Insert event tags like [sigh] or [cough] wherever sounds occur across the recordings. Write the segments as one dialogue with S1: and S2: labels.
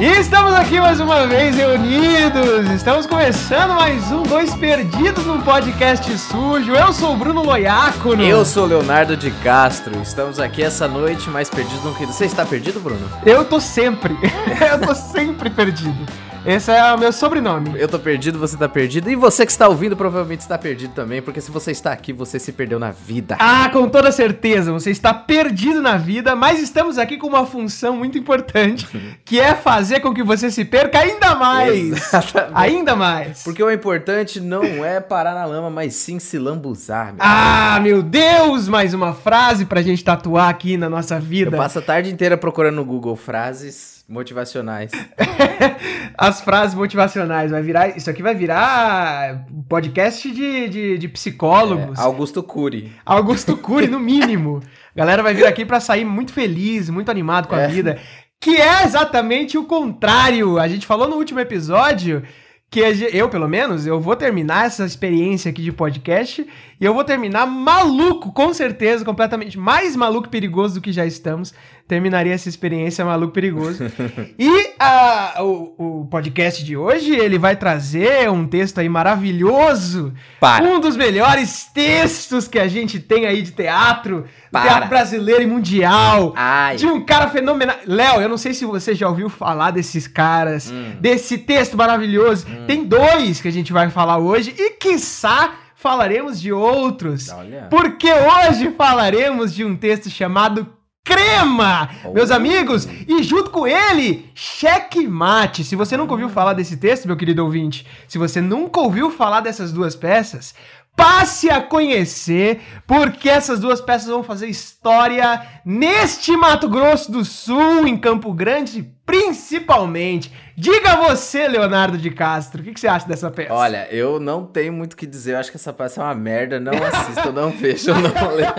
S1: E estamos aqui mais uma vez reunidos. Estamos começando mais um Dois Perdidos num podcast sujo. Eu sou o Bruno Loiacono.
S2: Eu sou o Leonardo de Castro. Estamos aqui essa noite mais perdidos do que. Você está perdido, Bruno?
S1: Eu tô sempre. [laughs] Eu tô sempre perdido. Esse é o meu sobrenome.
S2: Eu tô perdido, você tá perdido. E você que está ouvindo provavelmente está perdido também, porque se você está aqui, você se perdeu na vida.
S1: Ah, com toda certeza, você está perdido na vida, mas estamos aqui com uma função muito importante, [laughs] que é fazer com que você se perca ainda mais.
S2: Exatamente.
S1: Ainda mais.
S2: Porque o importante não é parar na lama, mas sim se lambuzar, meu.
S1: Ah, meu Deus! Mais uma frase pra gente tatuar aqui na nossa
S2: Eu
S1: vida.
S2: passo a tarde inteira procurando no Google frases motivacionais. [laughs]
S1: As frases motivacionais. Vai virar. Isso aqui vai virar podcast de, de, de psicólogos.
S2: É, Augusto Cury.
S1: Augusto Cury, no mínimo. [laughs] Galera vai vir aqui pra sair muito feliz, muito animado com a
S2: É.
S1: vida. Que é exatamente o contrário. A gente falou no último episódio que a eu, pelo menos, eu vou terminar essa experiência aqui de podcast e eu vou terminar maluco, com certeza, completamente mais maluco e perigoso do que já estamos. Terminaria essa experiência maluco e perigoso. [laughs] e ah, o, o podcast de hoje, ele vai trazer um texto aí maravilhoso
S2: Para.
S1: um dos melhores textos que a gente tem aí de teatro,
S2: Para.
S1: teatro brasileiro e mundial.
S2: Ai.
S1: De um cara fenomenal. Léo, eu não sei se você já ouviu falar desses caras,
S2: Hum.
S1: desse texto maravilhoso. Tem dois que a gente vai falar hoje e, quiçá, falaremos de outros.
S2: Olha.
S1: Porque hoje falaremos de um texto chamado Crema,
S2: Oh.
S1: meus amigos, e junto com ele, Checkmate. Se você nunca ouviu falar desse texto, meu querido ouvinte, se você nunca ouviu falar dessas duas peças, passe a conhecer, porque essas duas peças vão fazer história neste Mato Grosso do Sul, em Campo Grande, principalmente. Diga você, Leonardo de Castro, o que, que você acha dessa peça?
S2: Olha, eu não tenho muito o que dizer. Eu acho que essa peça é uma merda. Não assista, não veja, não [laughs] leia.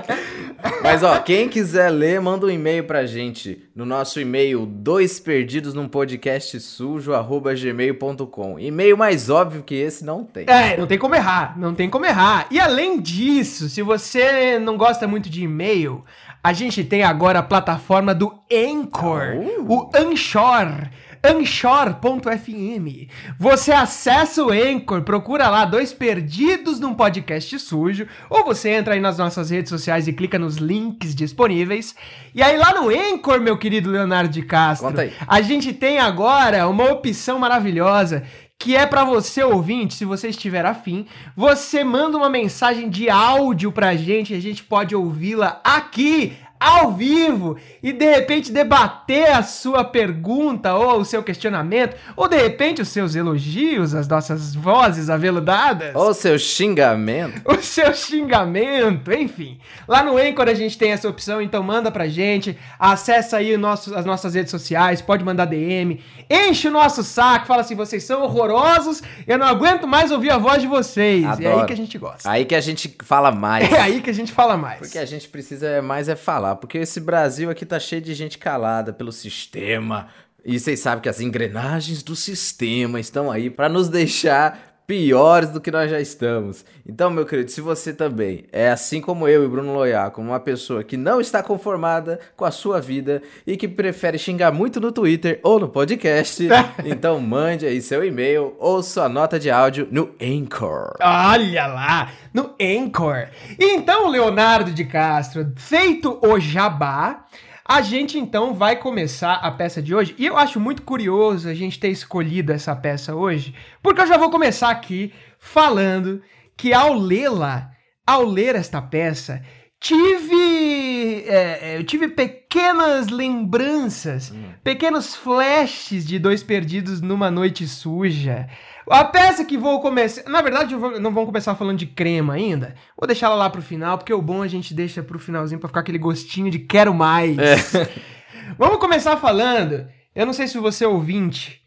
S2: Mas, ó, quem quiser ler, manda um e-mail pra gente. No nosso e-mail, dois perdidos num podcast sujo, arroba gmail.com. E-mail mais óbvio que esse não tem.
S1: É, não tem como errar, não tem como errar. E além disso, se você não gosta muito de e-mail, a gente tem agora a plataforma do Anchor,
S2: Oh.
S1: o Anchor. Anchor.fm. Você acessa o Anchor, procura lá dois perdidos num podcast sujo, ou você entra aí nas nossas redes sociais e clica nos links disponíveis. E aí lá no Anchor, meu querido Leonardo de Castro, a gente tem agora uma opção maravilhosa que é pra você ouvinte, se você estiver afim, você manda uma mensagem de áudio pra gente, e a gente pode ouvi-la aqui ao vivo e de repente debater a sua pergunta ou o seu questionamento, ou de repente os seus elogios, as nossas vozes aveludadas
S2: Ou seu xingamento.
S1: o seu xingamento, enfim. Lá no Anchor a gente tem essa opção, então manda pra gente, acessa aí o nosso, as nossas redes sociais, pode mandar DM, enche o nosso saco, fala assim, vocês são horrorosos, eu não aguento mais ouvir a voz de vocês. É aí
S2: Adoro.
S1: que a gente gosta.
S2: Aí que a gente fala mais. [laughs]
S1: É aí que a gente fala mais.
S2: Porque a gente precisa é mais é falar, porque esse Brasil aqui tá cheio de gente calada pelo sistema. E vocês sabem que as engrenagens do sistema estão aí pra nos deixar piores do que nós já estamos. Então, meu querido, se você também é assim como eu e Bruno Loiaco, uma pessoa que não está conformada com a sua vida e que prefere xingar muito no Twitter ou no podcast, [laughs] então mande aí seu e-mail ou sua nota de áudio no Anchor.
S1: Olha lá, no Anchor. Então, Leonardo de Castro, feito o jabá, a gente então vai começar a peça de hoje. E eu acho muito curioso a gente ter escolhido essa peça hoje, porque eu já vou começar aqui falando que ao lê-la, ao ler esta peça, tive. é, é, eu tive pequenas lembranças, pequenos flashes de dois perdidos numa noite suja. A peça que vou começar. Na verdade, vou- não vamos começar falando de crema ainda. Vou deixar ela lá pro final, porque o bom a gente deixa pro finalzinho pra ficar aquele gostinho de quero mais. [laughs] Vamos começar falando. Eu não sei se você é ouvinte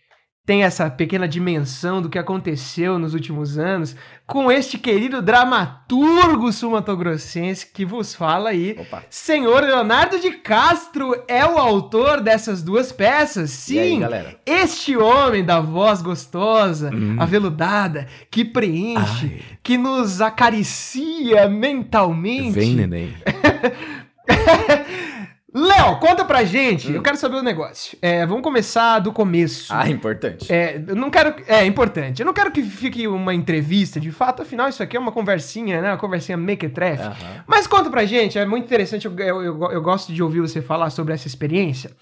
S1: tem essa pequena dimensão do que aconteceu nos últimos anos com este querido dramaturgo sumatogrossense que vos fala aí.
S2: Opa.
S1: Senhor Leonardo de Castro é o autor dessas duas peças. Sim,
S2: aí,
S1: este homem da voz gostosa,
S2: Hum.
S1: aveludada, que preenche, que nos acaricia mentalmente.
S2: neném. [laughs]
S1: Léo, conta pra gente. Eu quero saber o negócio. É, vamos começar do começo.
S2: Ah, importante.
S1: É, eu não quero. É importante. Eu não quero que fique uma entrevista, de fato. Afinal, isso aqui é uma conversinha, né? Uma conversinha mequetrefe.
S2: Aham.
S1: Mas conta pra gente, é muito interessante. Eu, eu, eu- eu gosto de ouvir você falar sobre essa experiência.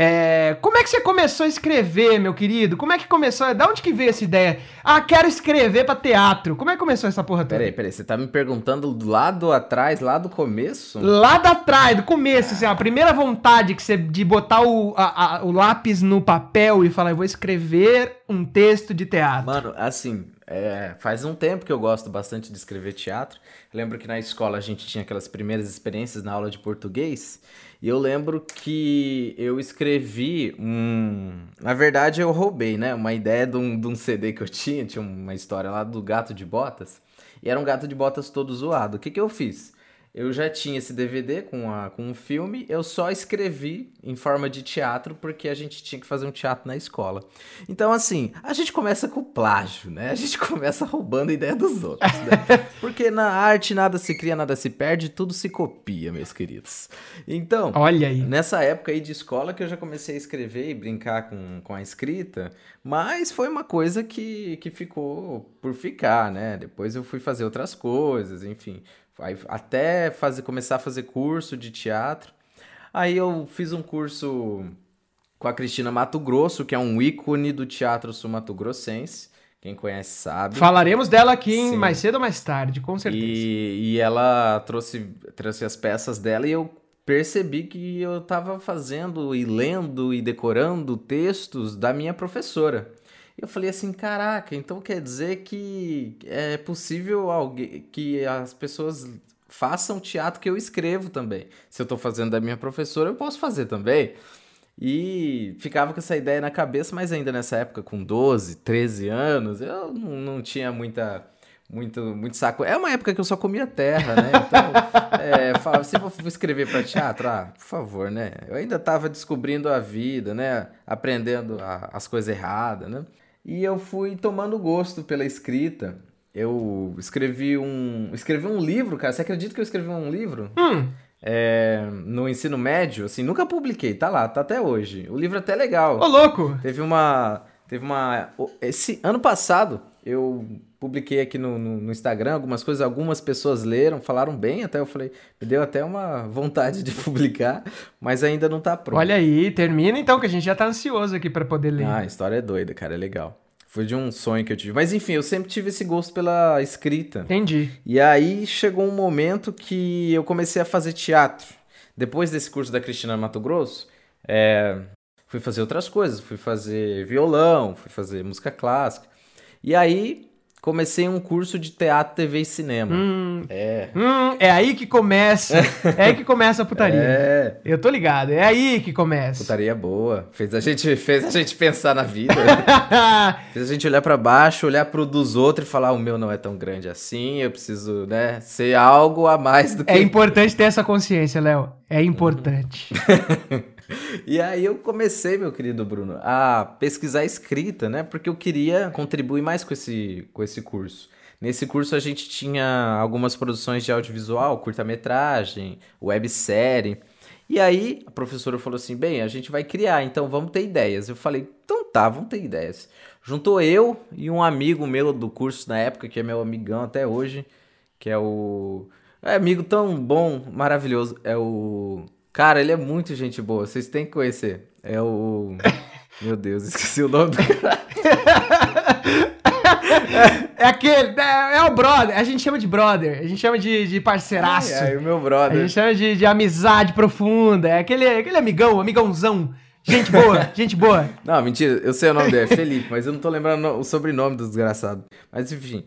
S1: É, como é que você começou a escrever, meu querido? Como é que começou? Da onde que veio essa ideia? Ah, quero escrever pra teatro. Como é que começou essa porra toda?
S2: Peraí, peraí, você tá me perguntando do lado atrás, lá do começo?
S1: Lá da trás, do começo, assim, a primeira vontade que você de botar o, a- a- o lápis no papel e falar, eu vou escrever um texto de teatro.
S2: Mano, assim, é, faz um tempo que eu gosto bastante de escrever teatro. Lembro que na escola a gente tinha aquelas primeiras experiências na aula de português. E eu lembro que eu escrevi um. Na verdade, eu roubei, né? Uma ideia de um, de um CD que eu tinha. Tinha uma história lá do gato de botas. E era um gato de botas todo zoado. O que, que eu fiz? Eu já tinha esse DVD com, a, com um filme, eu só escrevi em forma de teatro porque a gente tinha que fazer um teatro na escola. Então, assim, a gente começa com plágio, né? A gente [laughs] começa roubando a ideia dos outros, né? [laughs] Porque na arte nada se cria, nada se perde, tudo se copia, meus queridos. Então,
S1: Olha aí.
S2: Nessa época aí de escola que eu já comecei a escrever e brincar com, com a escrita, mas foi uma coisa que, que ficou por ficar, né? Depois eu fui fazer outras coisas, enfim. Aí, até fazer, começar a fazer curso de teatro. Aí eu fiz um curso com a Cristina Mato Grosso, que é um ícone do teatro sul-mato-grossense. Quem conhece sabe.
S1: Falaremos dela aqui
S2: Sim.
S1: mais cedo ou mais tarde, com certeza.
S2: E, e ela trouxe, trouxe as peças dela e eu percebi que eu estava fazendo e lendo e decorando textos da minha professora. Eu falei assim, caraca, então quer dizer que é possível alguém que as pessoas façam teatro que eu escrevo também. Se eu estou fazendo da minha professora, eu posso fazer também. E ficava com essa ideia na cabeça, mas ainda nessa época, com 12, 13 anos, eu não, tinha muita, muito, muito saco. É uma época que eu só comia terra, né? Então, [laughs] é, falava, se eu for escrever para teatro, ah, por favor, né? Eu ainda estava descobrindo a vida, né? Aprendendo a- as coisas erradas, né? E eu fui tomando gosto pela escrita. Eu escrevi um, escrevi um livro, cara. Você acredita que eu escrevi um livro?
S1: Hum,
S2: É, no ensino médio, assim, nunca publiquei, tá lá, tá até hoje. O livro é até legal.
S1: ô louco.
S2: Teve uma. Teve uma. Esse ano passado, eu publiquei aqui no, no, no Instagram algumas coisas, algumas pessoas leram, falaram bem, até eu falei, me deu até uma vontade de [laughs] publicar, mas ainda não tá pronto.
S1: Olha aí, termina então, que a gente já tá ansioso aqui pra poder ler.
S2: Ah, a história é doida, cara, é legal. Foi de um sonho que eu tive. Mas enfim, eu sempre tive esse gosto pela escrita.
S1: Entendi.
S2: E aí chegou um momento que eu comecei a fazer teatro. Depois desse curso da Cristina Mato Grosso, é, fui fazer outras coisas. Fui fazer violão, fui fazer música clássica. E aí comecei um curso de teatro, TV e cinema.
S1: Hum,
S2: É.
S1: hum, é aí que começa. é aí que começa a putaria. [laughs]
S2: É.
S1: Eu tô ligado, é aí que começa.
S2: Putaria boa. Fez a gente, fez a gente pensar na vida. [laughs] Fez a gente olhar pra baixo, olhar pro dos outros e falar: o meu não é tão grande assim, eu preciso, né, ser algo a mais do que.
S1: é importante ter essa consciência, Léo. É importante. [laughs]
S2: E aí eu comecei, meu querido Bruno, a pesquisar escrita, né? Porque eu queria contribuir mais com esse, com esse curso. Nesse curso a gente tinha algumas produções de audiovisual, curta-metragem, websérie. E aí a professora falou assim: bem, a gente vai criar, então vamos ter ideias. Eu falei: então tá, vamos ter ideias. Juntou eu e um amigo meu do curso na época, que é meu amigão até hoje, que é o. É amigo tão bom, maravilhoso. É o. Cara, ele é muito gente boa, vocês têm que conhecer. É o. [laughs] Meu Deus, esqueci o nome do cara.
S1: É aquele, é, é o brother, a gente chama de brother, a gente chama de, de parceiraço.
S2: Ai, ai, o meu
S1: A
S2: brother.
S1: gente chama de, de amizade profunda, é aquele, aquele amigão, amigãozão. Gente boa, [laughs] gente boa.
S2: Não, mentira, eu sei o nome dele, é Felipe, mas eu não tô lembrando o sobrenome do desgraçado. Mas enfim,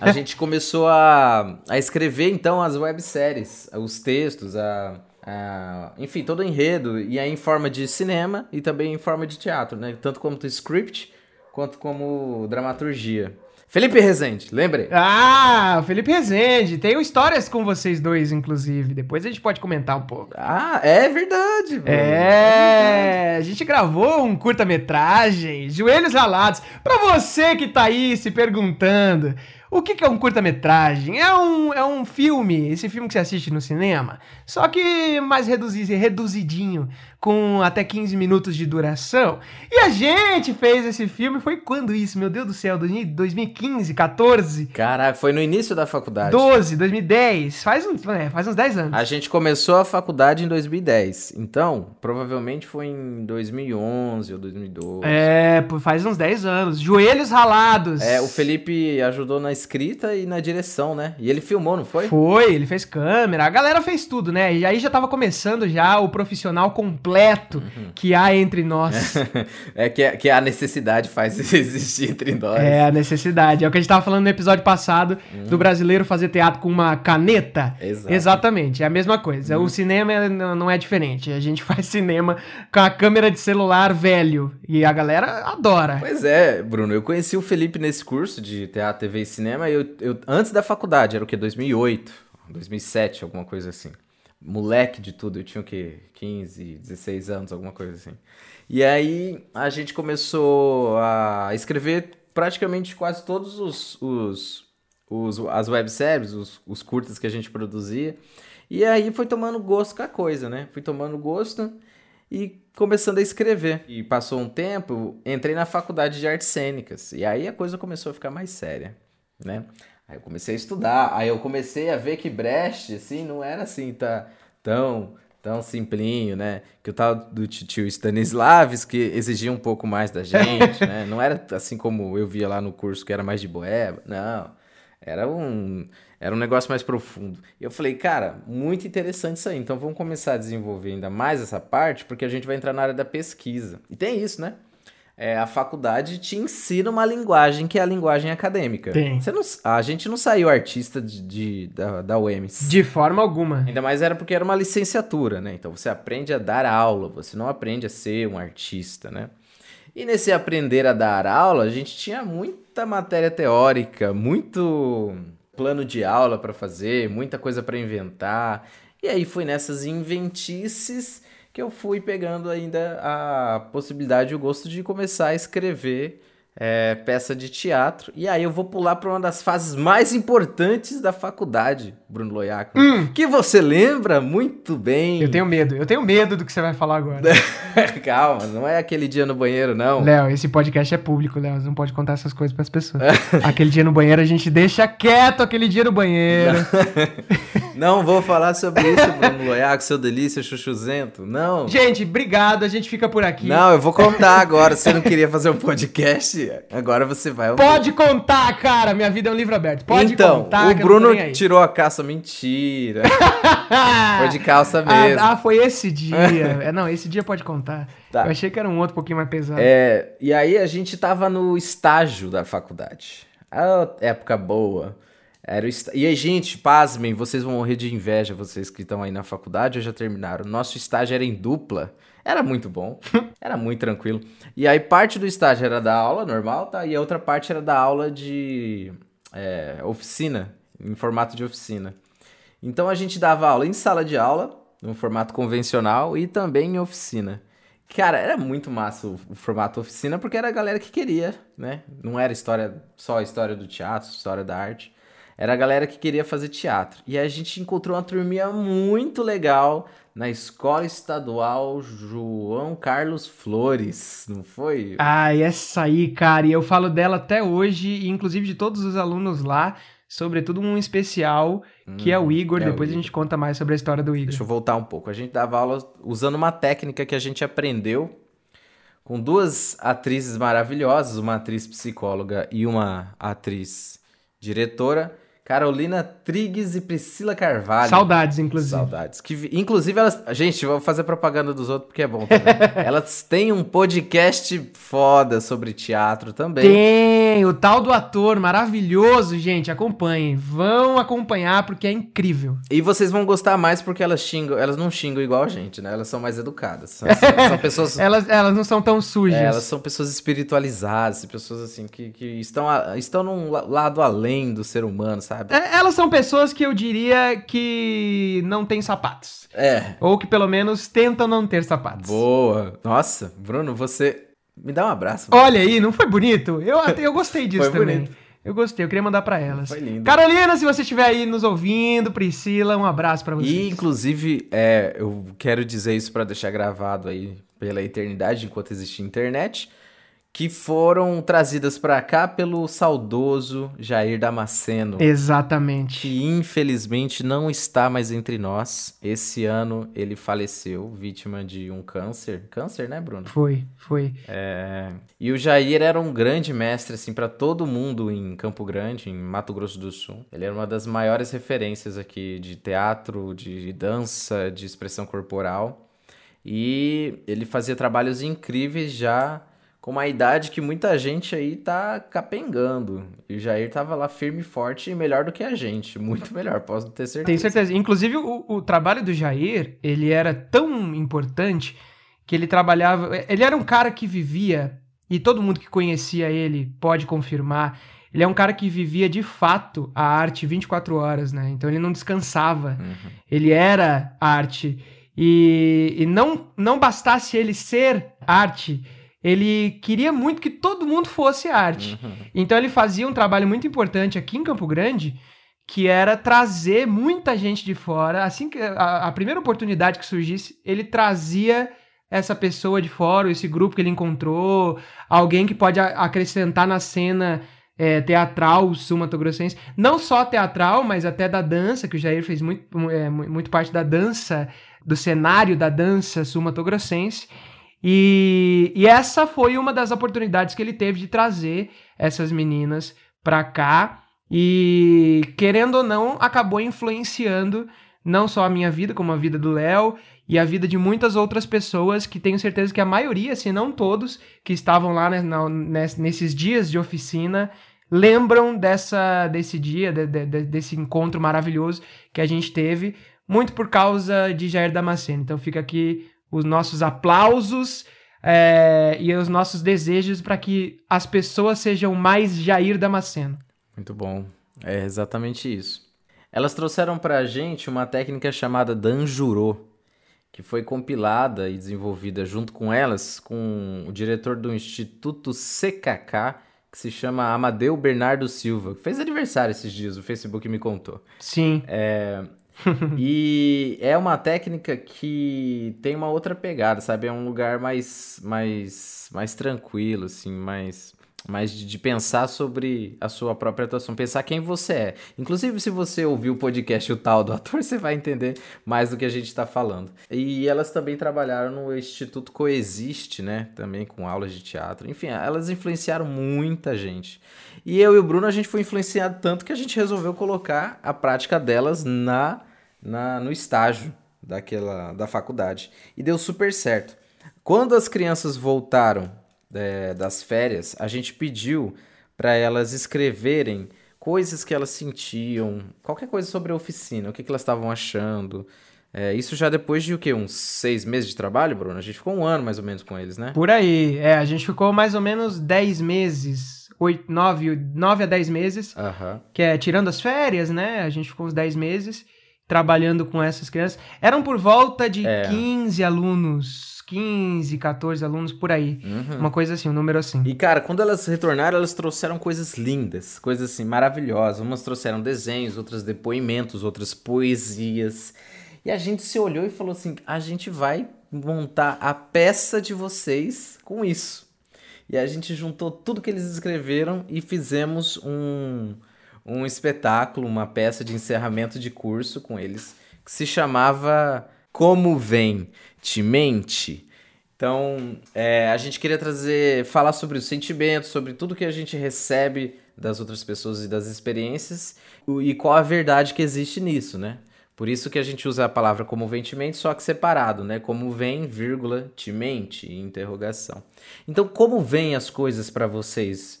S2: a gente começou a, a escrever então as webséries, os textos, a, a- enfim, todo o enredo, e aí em forma de cinema e também em forma de teatro, né? Tanto quanto script, quanto como dramaturgia. Felipe Rezende, lembre?
S1: Ah, Felipe Rezende. Tenho histórias com vocês dois, inclusive. Depois a gente pode comentar um pouco.
S2: Ah, é verdade. Bruno.
S1: É, a gente gravou um curta-metragem, Joelhos Ralados. Pra você que tá aí se perguntando, o que, que é um curta-metragem? É um, é um filme, esse filme que você assiste no cinema, só que mais reduzido, reduzidinho, com até 15 minutos de duração. E a gente fez esse filme, foi quando isso? Meu Deus do céu, 2015, 14?
S2: Caraca, foi no início da faculdade.
S1: 12, 2010, faz, um, é, faz uns 10 anos.
S2: A gente começou a faculdade em 2010, então provavelmente foi em 2011 ou 2012.
S1: É, faz uns 10 anos. Joelhos ralados.
S2: É, o Felipe ajudou na escrita e na direção, né? E ele filmou, não foi?
S1: Foi, ele fez câmera, a galera fez tudo, né? E aí já tava começando já o profissional completo uhum. que há entre nós. [laughs]
S2: é que, que a necessidade faz [laughs] existir entre nós.
S1: É, a necessidade. É o que a gente tava falando no episódio passado uhum. do brasileiro fazer teatro com uma caneta. Exato. Exatamente, é a mesma coisa. Uhum. O cinema não é diferente. A gente [laughs] faz cinema com a câmera de celular velho e a galera adora.
S2: Pois é, Bruno, eu conheci o Felipe nesse curso de teatro, TV e cinema cinema, eu, eu, antes da faculdade, era o que? 2008, 2007, alguma coisa assim. Moleque de tudo, eu tinha o que? 15, 16 anos, alguma coisa assim. E aí a gente começou a escrever praticamente quase todos os, os, os as webséries, os, os curtas que a gente produzia. E aí foi tomando gosto com a coisa, né? Fui tomando gosto e começando a escrever. E passou um tempo, entrei na faculdade de artes cênicas. E aí a coisa começou a ficar mais séria né? Aí eu comecei a estudar, aí eu comecei a ver que Brecht, assim, não era assim tá, tão, tão simplinho, né? Que o tal do tio Stanislavski exigia um pouco mais da gente, né? [laughs] Não era assim como eu via lá no curso que era mais de boeba, não. Era um, era um negócio mais profundo. E eu falei, cara, muito interessante isso aí. Então vamos começar a desenvolver ainda mais essa parte, porque a gente vai entrar na área da pesquisa. E tem isso, né? É, a faculdade te ensina uma linguagem que é a linguagem acadêmica.
S1: Tem.
S2: Você não, a gente não saiu artista de, de da, da UEMS.
S1: De forma alguma.
S2: Ainda mais era porque era uma licenciatura, né? Então você aprende a dar aula, você não aprende a ser um artista, né? E nesse aprender a dar aula, a gente tinha muita matéria teórica, muito plano de aula para fazer, muita coisa para inventar. E aí foi nessas inventices que eu fui pegando ainda a possibilidade e o gosto de começar a escrever é, peça de teatro. E aí eu vou pular para uma das fases mais importantes da faculdade, Bruno Loiaco. Hum. Que você lembra muito bem.
S1: Eu tenho medo, eu tenho medo do que você vai falar agora. [laughs]
S2: Calma, não é aquele dia no banheiro, não.
S1: Léo, esse podcast é público, Léo. Você não pode contar essas coisas para as pessoas. [laughs] aquele dia no banheiro a gente deixa quieto aquele dia no banheiro. [laughs]
S2: Não vou falar sobre isso, Bruno Loiaco, seu delícia chuchuzento. Não.
S1: Gente, obrigado. A gente fica por aqui.
S2: Não, eu vou contar agora. Você não queria fazer um podcast? Agora você vai.
S1: Pode contar, cara. Minha vida é um livro aberto. Pode
S2: então,
S1: contar.
S2: O Bruno tirou a calça. Mentira. [laughs] foi de calça ah, mesmo.
S1: Ah, ah foi esse dia. [laughs] é, não, esse dia pode contar. Tá. Eu achei que era um outro pouquinho mais pesado.
S2: É, e aí a gente tava no estágio da faculdade. A época boa. Era o est... E aí, gente, pasmem, vocês vão morrer de inveja, vocês que estão aí na faculdade ou já terminaram. Nosso estágio era em dupla. Era muito bom, [laughs] era muito tranquilo. E aí, parte do estágio era da aula normal, tá? E a outra parte era da aula de é, oficina, em formato de oficina. Então a gente dava aula em sala de aula, no formato convencional, e também em oficina. Cara, era muito massa o, o, formato oficina, porque era a galera que queria, né? Não era história só história do teatro, história da arte. Era a galera que queria fazer teatro. E a gente encontrou uma turminha muito legal na Escola Estadual João Carlos Flores, não foi?
S1: Ah, essa aí, cara, e eu falo dela até hoje, inclusive de todos os alunos lá, sobretudo um especial, que hum, é o uhum, Igor. É Depois o Igor. a gente conta mais sobre a história do Igor.
S2: Deixa eu voltar um pouco. A gente dava aula usando uma técnica que a gente aprendeu com duas atrizes maravilhosas, uma atriz psicóloga e uma atriz diretora, Carolina Trigues e Priscila Carvalho.
S1: Saudades, inclusive.
S2: Saudades. Que, inclusive, elas. Gente, vou fazer propaganda dos outros porque é bom também. [laughs] elas têm um podcast foda sobre teatro também.
S1: Tem, o tal do ator maravilhoso, gente. Acompanhem. Vão acompanhar porque é incrível.
S2: E vocês vão gostar mais porque elas xingam. Elas não xingam igual a gente, né? Elas são mais educadas. São, são [laughs] pessoas.
S1: elas, elas não são tão sujas. É,
S2: elas são pessoas espiritualizadas, pessoas assim que, que estão, a, estão num lado além do ser humano, sabe? Sabe?
S1: É, elas são pessoas que eu diria que não têm sapatos.
S2: É.
S1: Ou que pelo menos tentam não ter sapatos.
S2: Boa. Nossa, Bruno, você. Me dá um abraço.
S1: Olha aí, não foi bonito? Eu, [laughs] eu gostei disso também. Bonito. Eu gostei, eu queria mandar para elas.
S2: Foi lindo.
S1: Carolina, se você estiver aí nos ouvindo, Priscila, um abraço para vocês.
S2: E, inclusive, é, eu quero dizer isso para deixar gravado aí pela eternidade, enquanto existe internet que foram trazidas para cá pelo saudoso Jair Damasceno.
S1: Exatamente.
S2: Que infelizmente não está mais entre nós. Esse ano ele faleceu, vítima de um câncer. Câncer, né, Bruno?
S1: Foi, foi.
S2: É... E o Jair era um grande mestre, assim, para todo mundo em Campo Grande, em Mato Grosso do Sul. Ele era uma das maiores referências aqui de teatro, de dança, de expressão corporal. E ele fazia trabalhos incríveis já com uma idade que muita gente aí tá capengando. E o Jair tava lá firme e forte e melhor do que a gente. Muito melhor, posso ter certeza.
S1: Tenho certeza. Inclusive, o, o trabalho do Jair, ele era tão importante que ele trabalhava... Ele era um cara que vivia, e todo mundo que conhecia ele pode confirmar, ele é um cara que vivia de fato a arte 24 horas, né? Então ele não descansava. Uhum. Ele era arte. E, e não, não bastasse ele ser arte ele queria muito que todo mundo fosse arte. Uhum. Então ele fazia um trabalho muito importante aqui em Campo Grande, que era trazer muita gente de fora. Assim que a, a primeira oportunidade que surgisse, ele trazia essa pessoa de fora, esse grupo que ele encontrou, alguém que pode acrescentar na cena é, teatral sul-mato-grossense, não só teatral, mas até da dança, que o Jair fez muito, é, muito parte da dança, do cenário da dança sul-mato-grossense. E, e essa foi uma das oportunidades que ele teve de trazer essas meninas para cá. E, querendo ou não, acabou influenciando não só a minha vida, como a vida do Léo e a vida de muitas outras pessoas que tenho certeza que a maioria, se não todos, que estavam lá né, na, nesses dias de oficina, lembram dessa, desse dia, de, de, desse encontro maravilhoso que a gente teve, muito por causa de Jair Damasceno. Então fica aqui os nossos aplausos é, e os nossos desejos para que as pessoas sejam mais Jair Damasceno.
S2: Muito bom. É exatamente isso. Elas trouxeram para a gente uma técnica chamada Danjurô, que foi compilada e desenvolvida junto com elas com o diretor do Instituto CKK, que se chama Amadeu Bernardo Silva, que fez aniversário esses dias, o Facebook me contou.
S1: Sim.
S2: É, [laughs] e é uma técnica que tem uma outra pegada, sabe? É um lugar mais, mais, mais tranquilo, assim, mais, mais de, pensar sobre a sua própria atuação, pensar quem você é. Inclusive, se você ouvir o podcast O Tal do Ator, [laughs] você vai entender mais do que a gente está falando. E elas também trabalharam no Instituto Coexiste, né? Também com aulas de teatro. Enfim, elas influenciaram muita gente. E eu e o Bruno, a gente foi influenciado tanto que a gente resolveu colocar a prática delas na na, no estágio daquela da faculdade. E deu super certo. Quando as crianças voltaram é, das férias, a gente pediu para elas escreverem coisas que elas sentiam, qualquer coisa sobre a oficina, o que, que elas estavam achando. É, isso já depois de o quê? Uns seis meses de trabalho, Bruno? A gente ficou um ano mais ou menos com eles, né?
S1: Por aí, é, a gente ficou mais ou menos dez meses, oito, nove, nove a dez meses,
S2: uhum.
S1: que é tirando as férias, né? A gente ficou uns dez meses trabalhando com essas crianças. Eram por volta de é. 15 alunos, 15, 14 alunos por aí. Uhum. Uma coisa assim, um número assim.
S2: E cara, quando elas retornaram, elas trouxeram coisas lindas, coisas assim maravilhosas. Umas trouxeram desenhos, outras depoimentos, outras poesias. E a gente se olhou e falou assim: a gente vai montar a peça de vocês com isso. E a gente juntou tudo que eles escreveram e fizemos um um espetáculo, uma peça de encerramento de curso com eles, que se chamava Como Vem, Te Mente. Então, é, a gente queria trazer, falar sobre os sentimentos, sobre tudo que a gente recebe das outras pessoas e das experiências e qual a verdade que existe nisso, né? Por isso que a gente usa a palavra comoventemente, só que separado, né? Como vem, vírgula, mente, interrogação. Então, como vêm as coisas para vocês,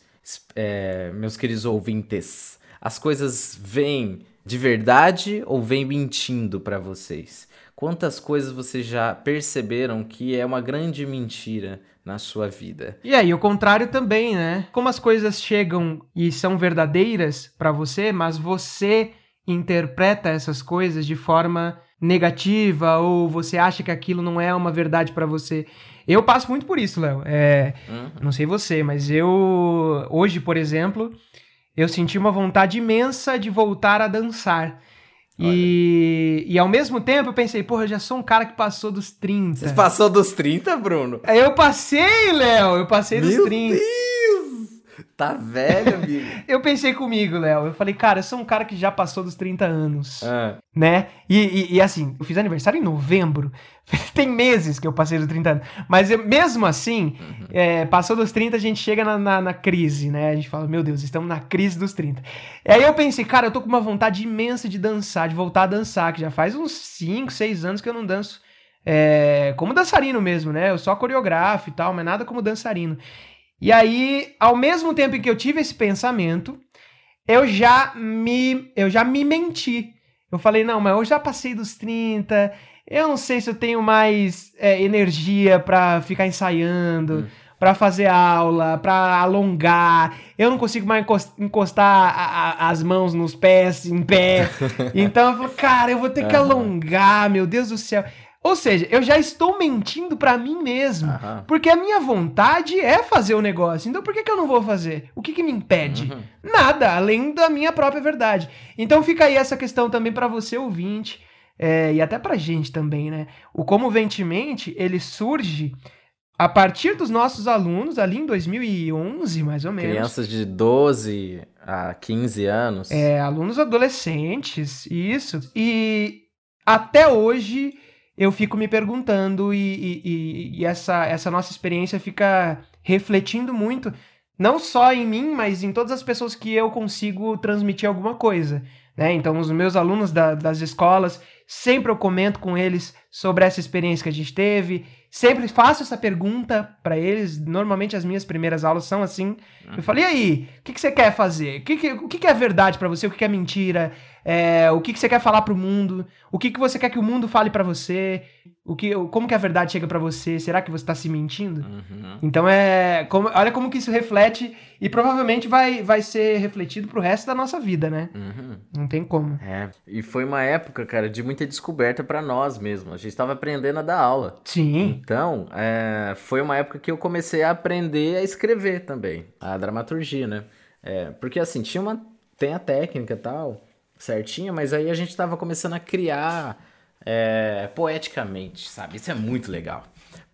S2: é, meus queridos ouvintes? As coisas vêm de verdade ou vêm mentindo para vocês? Quantas coisas vocês já perceberam que é uma grande mentira na sua vida?
S1: E aí, o contrário também, né? Como as coisas chegam e são verdadeiras para você, mas você interpreta essas coisas de forma negativa ou você acha que aquilo não é uma verdade para você. Eu passo muito por isso, Léo. É, uhum. Não sei você, mas eu hoje, por exemplo, eu senti uma vontade imensa de voltar a dançar. E, e ao mesmo tempo eu pensei, porra, eu já sou um cara que passou dos 30.
S2: Você passou dos 30, Bruno?
S1: Eu passei, Léo, eu passei
S2: Meu
S1: dos 30.
S2: Deus! Tá velho, amigo. [laughs]
S1: eu pensei comigo, Léo. Eu falei, cara, eu sou um cara que já passou dos 30 anos. Ah. Né? E, e, e, assim, eu fiz aniversário em novembro. [laughs] Tem meses que eu passei dos 30 anos. Mas eu, mesmo assim, uhum. é, passou dos 30, a gente chega na, na, na, crise, né? A gente fala, meu Deus, estamos na crise dos 30. E aí eu pensei, cara, eu tô com uma vontade imensa de dançar, de voltar a dançar, que já faz uns 5, 6 anos que eu não danço. É, como dançarino mesmo, né? Eu só coreografo e tal, mas nada como dançarino. E aí, ao mesmo tempo em que eu tive esse pensamento, eu já me, eu já me menti. Eu falei, não, mas eu já passei dos 30, eu não sei se eu tenho mais é, energia para ficar ensaiando, hum. para fazer aula, para alongar. Eu não consigo mais encostar a, a, as mãos nos pés em pé. [laughs] então eu falei, cara, eu vou ter que alongar, meu Deus do céu. Ou seja, eu já estou mentindo para mim mesmo. Aham. Porque a minha vontade é fazer o negócio. Então por que, que eu não vou fazer? O que, que me impede? Uhum. Nada, além da minha própria verdade. Então fica aí essa questão também para você, ouvinte, é, e até pra gente também, né? O Comoventemente, ele surge a partir dos nossos alunos, ali em 2011, mais ou menos.
S2: Crianças de 12 a 15 anos.
S1: É, alunos adolescentes, isso. E até hoje eu fico me perguntando e, e, e, essa, essa nossa experiência fica refletindo muito, não só em mim, mas em todas as pessoas que eu consigo transmitir alguma coisa. Né? Então, os meus alunos da, das escolas, sempre eu comento com eles sobre essa experiência que a gente teve, sempre faço essa pergunta para eles. Normalmente, as minhas primeiras aulas são assim. Eu falo, e aí, o que, que você quer fazer? O que, que, o que, que é verdade para você? O que, que é mentira? É, o que, que você quer falar pro mundo? O que, que você quer que o mundo fale para você? O que, como que a verdade chega para você? Será que você tá se mentindo? Uhum. Então é, como, olha como que isso reflete e provavelmente vai, vai ser refletido pro resto da nossa vida, né? Uhum. Não tem como.
S2: É, e foi uma época, cara, de muita descoberta para nós mesmo. A gente estava aprendendo a dar aula.
S1: Sim.
S2: Então, é, foi uma época que eu comecei a aprender a escrever também, a dramaturgia, né? É, porque assim, tinha uma tem a técnica e tal, certinha, mas aí a gente estava começando a criar é, poeticamente, sabe? Isso é muito legal.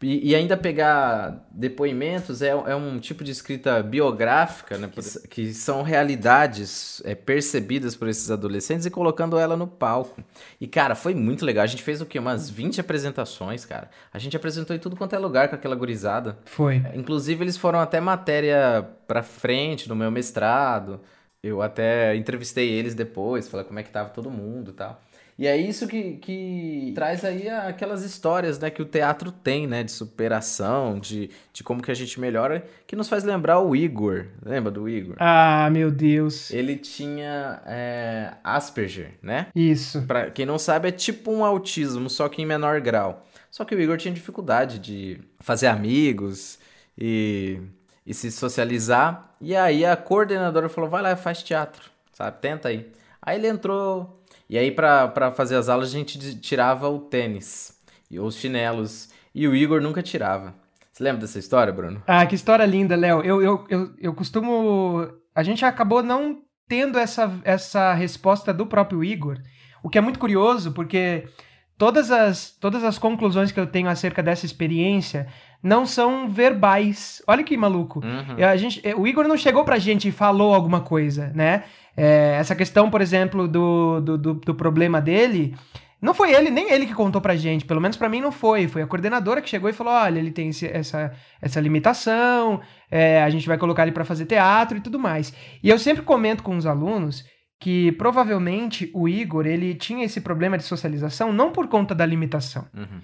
S2: E, e ainda pegar depoimentos é, é, um tipo de escrita biográfica, né? Que, que são realidades é, percebidas por esses adolescentes e colocando ela no palco. E, cara, foi muito legal. A gente fez o quê? Umas 20 apresentações, cara. A gente apresentou em tudo quanto é lugar com aquela gurizada.
S1: Foi.
S2: Inclusive, eles foram até matéria pra frente no meu mestrado. Eu até entrevistei eles depois, falei como é que tava todo mundo e tal. E é isso que, que traz aí aquelas histórias né, que o teatro tem, né? De superação, de, de como que a gente melhora, que nos faz lembrar o Igor. Lembra do Igor?
S1: Ah, meu Deus.
S2: Ele tinha é, Asperger, né?
S1: Isso.
S2: Pra quem não sabe, é tipo um autismo, só que em menor grau. Só que o Igor tinha dificuldade de fazer amigos e e se socializar. E aí a coordenadora falou: vai lá, faz teatro, sabe? Tenta aí. Aí ele entrou. E aí, para fazer as aulas, a gente tirava o tênis e os chinelos. E o Igor nunca tirava. Você lembra dessa história, Bruno?
S1: Ah, que história linda, Léo. Eu, eu, eu, eu costumo. A gente acabou não tendo essa, essa resposta do próprio Igor. O que é muito curioso, porque todas as, todas as conclusões que eu tenho acerca dessa experiência não são verbais. Olha que maluco. Uhum. A gente, o Igor não chegou pra gente e falou alguma coisa, né? É, essa questão, por exemplo, do, do, do, do problema dele Não foi ele, nem ele que contou pra gente, pelo menos pra mim não foi. Foi a coordenadora que chegou e falou: olha, ele tem esse, essa, essa limitação, é, a gente vai colocar ele para fazer teatro e tudo mais. E eu sempre comento com os alunos que provavelmente o Igor ele tinha esse problema de socialização não por conta da limitação,
S2: Uhum.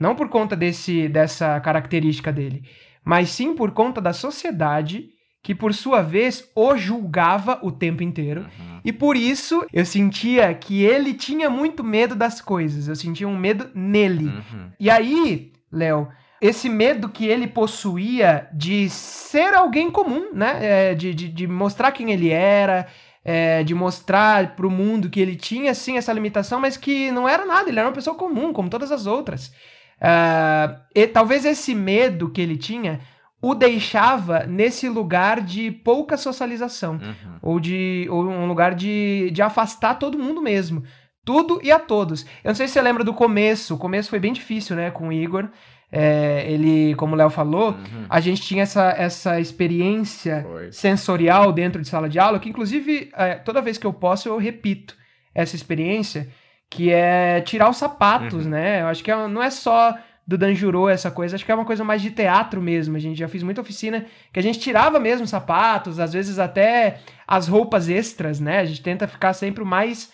S1: Não por conta desse, dessa característica dele, mas sim por conta da sociedade que, por sua vez, o julgava o tempo inteiro.
S2: Uhum.
S1: E por isso eu sentia que ele tinha muito medo das coisas, eu sentia um medo nele.
S2: Uhum.
S1: E aí, Léo, esse medo que ele possuía de ser alguém comum, né? É, de, de, de mostrar quem ele era, é, de mostrar pro mundo que ele tinha sim essa limitação, mas que não era nada, ele era uma pessoa comum, como todas as outras. Ah, e talvez esse medo que ele tinha o deixava nesse lugar de pouca socialização
S2: Uhum.
S1: ou de ou um lugar de, de afastar todo mundo mesmo. Tudo e a todos. Eu não sei se você lembra do começo. O começo foi bem difícil, né, com o Igor. É, ele, como o Léo falou,
S2: Uhum.
S1: a gente tinha essa, essa experiência
S2: Foi.
S1: sensorial dentro de sala de aula, que inclusive, é, toda vez que eu posso, eu repito essa experiência, que é tirar os sapatos,
S2: Uhum.
S1: né? Eu acho que é- não é só do Danjuro essa coisa, acho que é uma coisa mais de teatro mesmo. A gente já fez muita oficina que a gente tirava mesmo os sapatos, às vezes até as roupas extras, né? A gente tenta ficar sempre o mais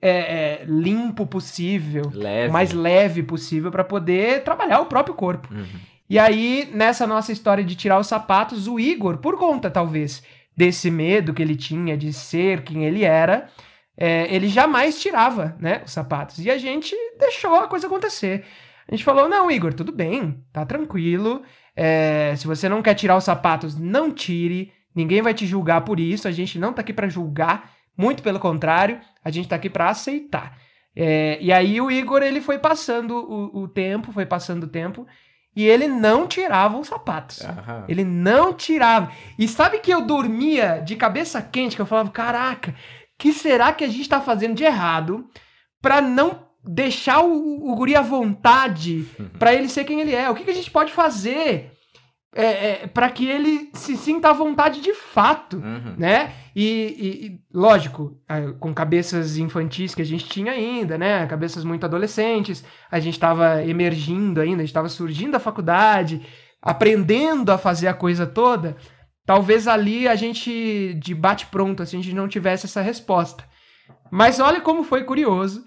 S1: é, é, limpo possível,
S2: Leve.
S1: o mais leve possível para poder trabalhar o próprio corpo.
S2: Uhum.
S1: E aí, nessa nossa história de tirar os sapatos, o Igor, por conta talvez desse medo que ele tinha de ser quem ele era, é, ele jamais tirava né, os sapatos. E a gente deixou a coisa acontecer. A gente falou: não, Igor, tudo bem, tá tranquilo. é, se você não quer tirar os sapatos, não tire. Ninguém vai te julgar por isso. A gente não tá aqui para julgar. Muito pelo contrário, a gente tá aqui para aceitar. É, e aí o Igor ele foi passando o, o tempo, foi passando o tempo, e ele não tirava os sapatos. Ele não tirava. E sabe que eu dormia de cabeça quente, que eu falava, caraca, que será que a gente tá fazendo de errado pra não deixar o, o guri à vontade pra ele ser quem ele é? O que, que a gente pode fazer é, é, para que ele se sinta à vontade de fato?
S2: Uhum.
S1: né? E, e- lógico, com cabeças infantis que a gente tinha ainda, né? Cabeças muito adolescentes, a gente estava emergindo ainda, a gente estava surgindo da faculdade, aprendendo a fazer a coisa toda. Talvez ali a gente, de bate-pronto, assim, a gente não tivesse essa resposta. Mas olha como foi curioso,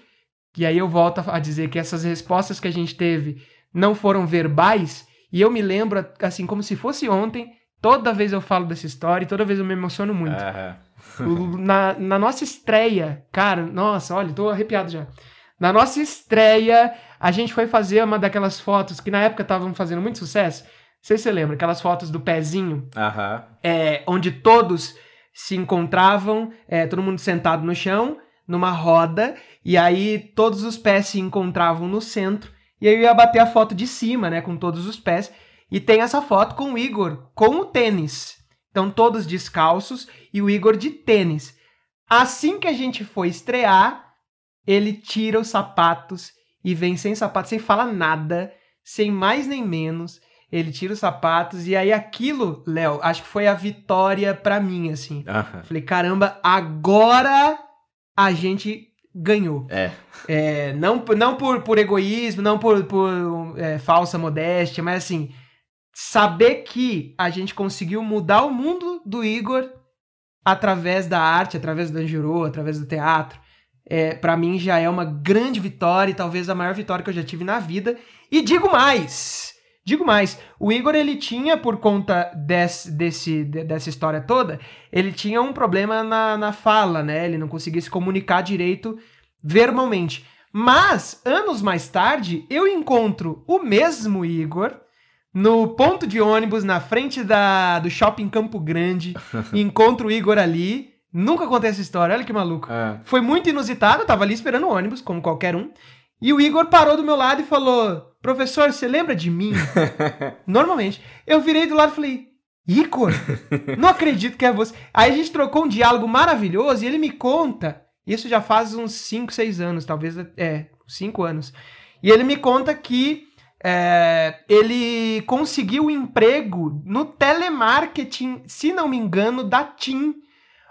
S1: e aí eu volto a dizer que essas respostas que a gente teve não foram verbais, e eu me lembro, assim, como se fosse ontem, toda vez eu falo dessa história e toda vez eu me emociono muito. Na, na nossa estreia, cara, nossa, olha, tô arrepiado já. Na nossa estreia, a gente foi fazer uma daquelas fotos que na época estavam fazendo muito sucesso. Não sei se você lembra, aquelas fotos do pezinho,
S2: Aham.
S1: é, onde todos se encontravam, é, todo mundo sentado no chão, numa roda, e aí todos os pés se encontravam no centro, e aí eu ia bater a foto de cima, né, com todos os pés, e tem essa foto com o Igor, com o tênis. Então todos descalços e o Igor de tênis. Assim que a gente foi estrear, ele tira os sapatos e vem sem sapato, sem falar nada, sem mais nem menos. Ele tira os sapatos e aí aquilo, Léo, acho que foi a vitória pra mim, assim. Falei, caramba, agora a gente ganhou.
S2: É.
S1: É, não por- não por, por egoísmo, não por, por é, falsa modéstia, mas assim, saber que a gente conseguiu mudar o mundo do Igor através da arte, através do Anjuro, através do teatro, é, para mim já é uma grande vitória e talvez a maior vitória que eu já tive na vida. E digo mais, digo mais, o Igor ele tinha, por conta desse, desse, de- dessa história toda, ele tinha um problema na, na fala, né? Ele não conseguia se comunicar direito verbalmente. Mas, anos mais tarde, eu encontro o mesmo Igor no ponto de ônibus na frente da, do shopping Campo Grande. [laughs] encontro o Igor ali. Nunca contei essa história, olha que maluco.
S2: Ah.
S1: Foi muito inusitado, eu tava ali esperando o ônibus, como qualquer um. E o Igor parou do meu lado e falou: Professor, você lembra de mim? [laughs] Normalmente. Eu virei do lado e falei: Igor, não acredito que é você. Aí a gente trocou um diálogo maravilhoso e ele me conta. Isso já faz uns 5, 6 anos, talvez. É, 5 anos. E ele me conta que é, ele conseguiu um emprego no telemarketing, se não me engano, da TIM.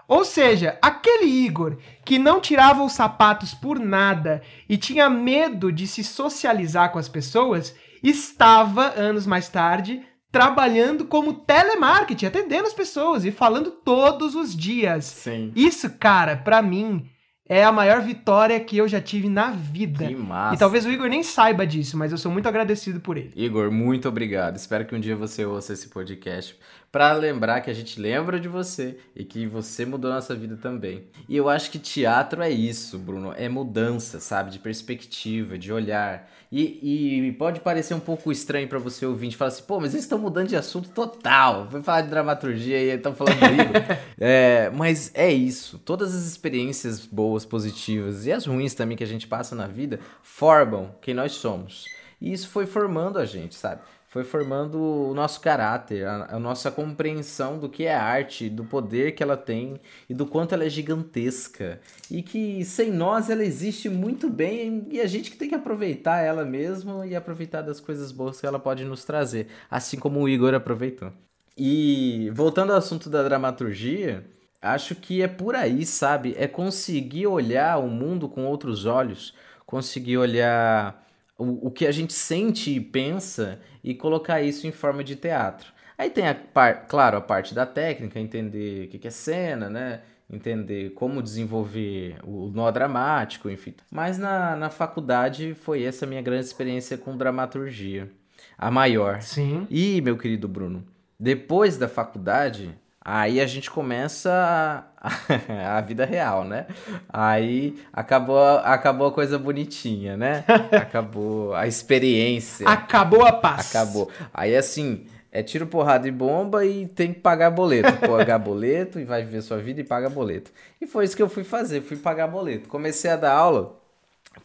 S1: Ou seja, aquele Igor que não tirava os sapatos por nada e tinha medo de se socializar com as pessoas, estava, anos mais tarde, trabalhando como telemarketing, atendendo as pessoas e falando todos os dias.
S2: Sim.
S1: Isso, cara, pra mim é a maior vitória que eu já tive na vida.
S2: Que massa.
S1: E talvez o Igor nem saiba disso, mas eu sou muito agradecido por ele.
S2: Igor, muito obrigado. Espero que um dia você ouça esse podcast para lembrar que a gente lembra de você e que você mudou nossa vida também. E eu acho que teatro é isso, Bruno, é mudança, sabe, de perspectiva, de olhar. E, e pode parecer um pouco estranho para você ouvir, falar assim, pô, mas eles estão mudando de assunto total. Vai falar de dramaturgia e estão falando comigo. [laughs] é, mas é isso. Todas as experiências boas, positivas e as ruins também que a gente passa na vida formam quem nós somos. E isso foi formando a gente, sabe? Foi formando o nosso caráter, a, a, nossa compreensão do que é arte, do poder que ela tem e do quanto ela é gigantesca. E que sem nós ela existe muito bem e a gente que tem que aproveitar ela mesmo e aproveitar das coisas boas que ela pode nos trazer, assim como o Igor aproveitou. E voltando ao assunto da dramaturgia, acho que é por aí, sabe? É conseguir olhar o mundo com outros olhos, conseguir olhar o, o que a gente sente e pensa e colocar isso em forma de teatro. Aí tem, a par, claro, a parte da técnica, entender o que, que é cena, né? Entender como desenvolver o nó dramático, enfim. Mas na, na faculdade foi essa minha grande experiência com dramaturgia. A maior.
S1: Sim.
S2: E, meu querido Bruno, depois da faculdade, Aí a gente começa [laughs] a, vida real, né? Aí acabou, acabou a coisa bonitinha, né? [laughs] Acabou a experiência.
S1: Acabou a paz.
S2: Acabou. Aí assim, é tiro, porrada e bomba e tem que pagar boleto. Pagar [laughs] boleto e vai viver sua vida e paga boleto. E foi isso que eu fui fazer, fui pagar boleto. Comecei a dar aula,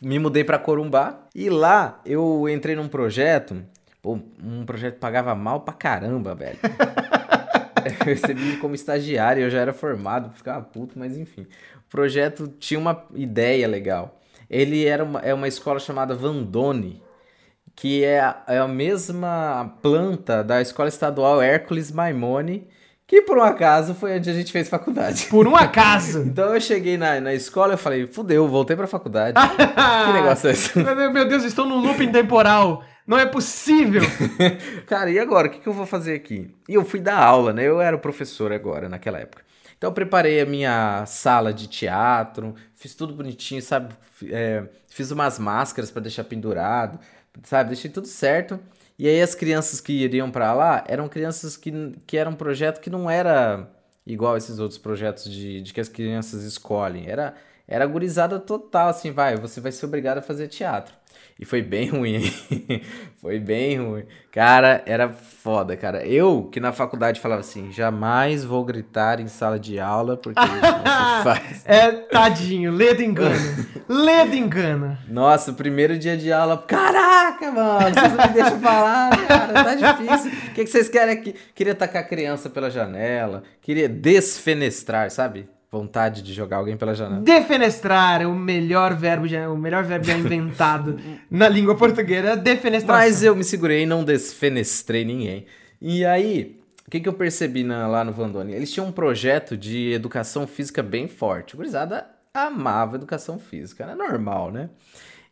S2: me mudei para Corumbá e lá eu entrei num projeto, pô, um projeto que pagava mal pra caramba, velho. [laughs] eu recebi como estagiário, eu já era formado, ficava puto, mas enfim. O projeto tinha uma ideia legal. Ele era uma, é uma escola chamada Vandone, que é a, é a mesma planta da escola estadual Hércules Maimone, que por um acaso foi onde a gente fez faculdade.
S1: Por um acaso? [laughs]
S2: então eu cheguei na, na escola e falei, fudeu, voltei pra faculdade. que [laughs] negócio é esse?
S1: Meu Deus, estou num looping temporal. Não é possível! [laughs]
S2: Cara, e agora? O que, que eu vou fazer aqui? E eu fui dar aula, né? Eu era professor agora, naquela época. Então eu preparei a minha sala de teatro, fiz tudo bonitinho, sabe? É, fiz umas máscaras para deixar pendurado, sabe? Deixei tudo certo. E aí as crianças que iriam para lá eram crianças que, que era um projeto que não era igual esses outros projetos de, de que as crianças escolhem. Era, era gurizada total, assim, vai, você vai ser obrigado a fazer teatro. E foi bem [laughs] ruim, foi bem ruim. Cara, era foda, cara. Eu, que na faculdade falava assim, jamais vou gritar em sala de aula, porque isso não se [laughs] faz.
S1: É, tadinho, ledo engano. ledo engano.
S2: Nossa, primeiro dia de aula, caraca, mano, vocês não me deixam falar, cara, tá difícil. O que, que vocês querem aqui? Queria tacar a criança pela janela, queria desfenestrar, sabe? Vontade de jogar alguém pela janela.
S1: Defenestrar, o melhor verbo já, o melhor verbo já inventado [laughs] na língua portuguesa, defenestrar.
S2: Mas eu me segurei e não desfenestrei ninguém. E aí, o que, que eu percebi na, lá no Vandoni? Eles tinham um projeto de educação física bem forte. O gurizada amava educação física, é normal, né?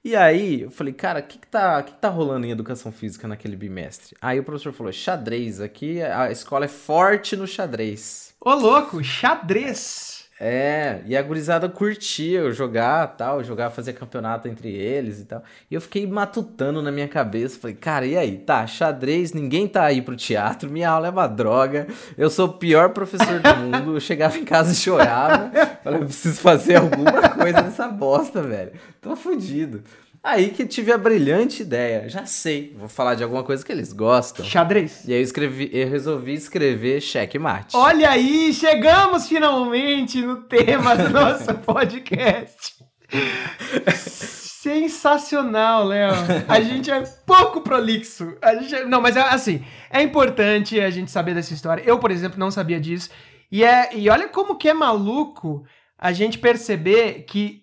S2: E aí, eu falei, cara, o que, que, tá, que, que tá rolando em educação física naquele bimestre? Aí o professor falou, xadrez, aqui a escola é forte no xadrez.
S1: Ô, louco, xadrez!
S2: É, e a gurizada curtia jogar tal, jogar, fazer campeonato entre eles e tal. E eu fiquei matutando na minha cabeça, falei, cara, e aí? Tá, xadrez, ninguém tá aí pro teatro, minha aula é uma droga, eu sou o pior professor do mundo, eu chegava em casa e chorava, falei, eu preciso fazer alguma coisa nessa bosta, velho, tô fudido. Aí que tive a brilhante ideia. Já sei, vou falar de alguma coisa que eles gostam.
S1: Xadrez.
S2: E aí eu, escrevi, eu resolvi escrever checkmate.
S1: Olha aí, chegamos finalmente no tema do [laughs] nosso podcast. Sensacional, Léo. A gente é pouco prolixo. A gente é... Não, mas é, assim, é importante a gente saber dessa história. Eu, por exemplo, não sabia disso. E, é, e olha como que é maluco a gente perceber que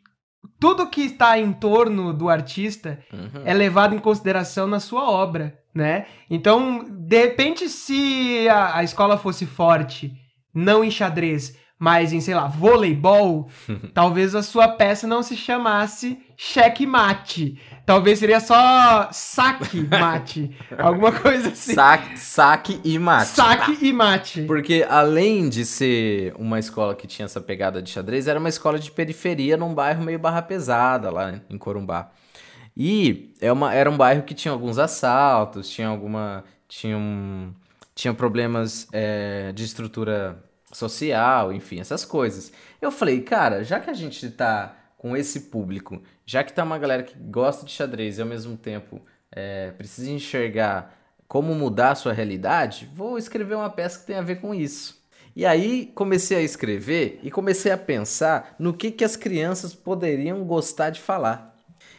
S1: tudo que está em torno do artista uhum. é levado em consideração na sua obra, né? Então, de repente, se a, a escola fosse forte, não em xadrez, mais em, sei lá, voleibol, [laughs] talvez a sua peça não se chamasse checkmate. Talvez seria só saque mate. [laughs] alguma coisa assim.
S2: Saque, saque e mate.
S1: Saque e mate.
S2: Porque além de ser uma escola que tinha essa pegada de xadrez, era uma escola de periferia num bairro meio barra pesada lá em Corumbá. E é uma, era um bairro que tinha alguns assaltos, tinha alguma. tinha, um, tinha problemas é, de estrutura social, enfim, essas coisas. Eu falei, cara, já que a gente tá com esse público, já que tá uma galera que gosta de xadrez e ao mesmo tempo é, precisa enxergar como mudar a sua realidade, vou escrever uma peça que tem a ver com isso. E aí comecei a escrever e comecei a pensar no que, que as crianças poderiam gostar de falar.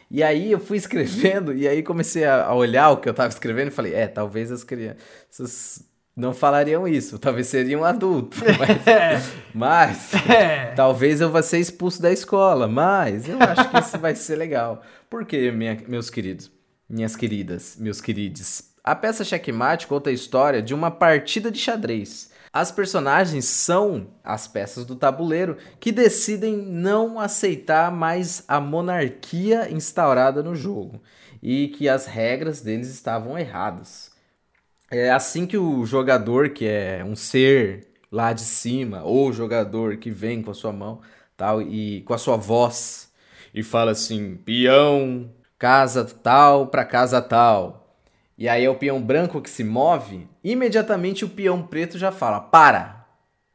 S2: E aí eu fui [laughs] escrevendo e aí comecei a olhar o que eu estava escrevendo e falei, é, talvez as crianças não falariam isso, talvez seria um adulto. [laughs] Mas, mas é. talvez eu vá ser expulso da escola, mas eu acho que isso vai ser legal. Porque, minha, meus queridos, minhas queridas, meus queridos, a peça Checkmate conta a história de uma partida de xadrez. As personagens são as peças do tabuleiro que decidem não aceitar mais a monarquia instaurada no jogo e que as regras deles estavam erradas. É assim que o jogador, que é um ser lá de cima, ou o jogador que vem com a sua mão, tal, e com a sua voz, e fala assim: peão, casa tal para casa tal. E aí é o peão branco que se move, imediatamente o peão preto já fala: para,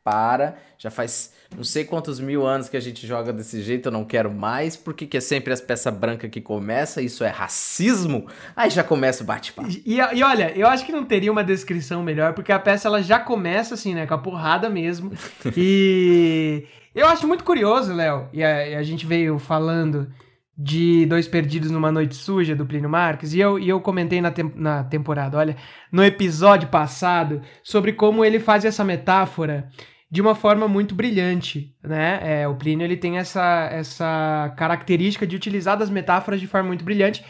S2: para, já faz não sei quantos mil anos que a gente joga desse jeito, eu não quero mais. Por que, é sempre as peças brancas que começa? Isso é racismo? Aí já começa o bate-papo.
S1: E, e, olha, eu acho que não teria uma descrição melhor, porque a peça ela já começa assim, né? Com a porrada mesmo. [laughs] e eu acho muito curioso, Léo, e a, e a gente veio falando de Dois Perdidos numa Noite Suja, do Plínio Marques, e eu, e eu comentei na, tem, na temporada, olha, no episódio passado, sobre como ele faz essa metáfora de uma forma muito brilhante, né? É, o Plínio ele tem essa, essa característica de utilizar das metáforas de forma muito brilhante.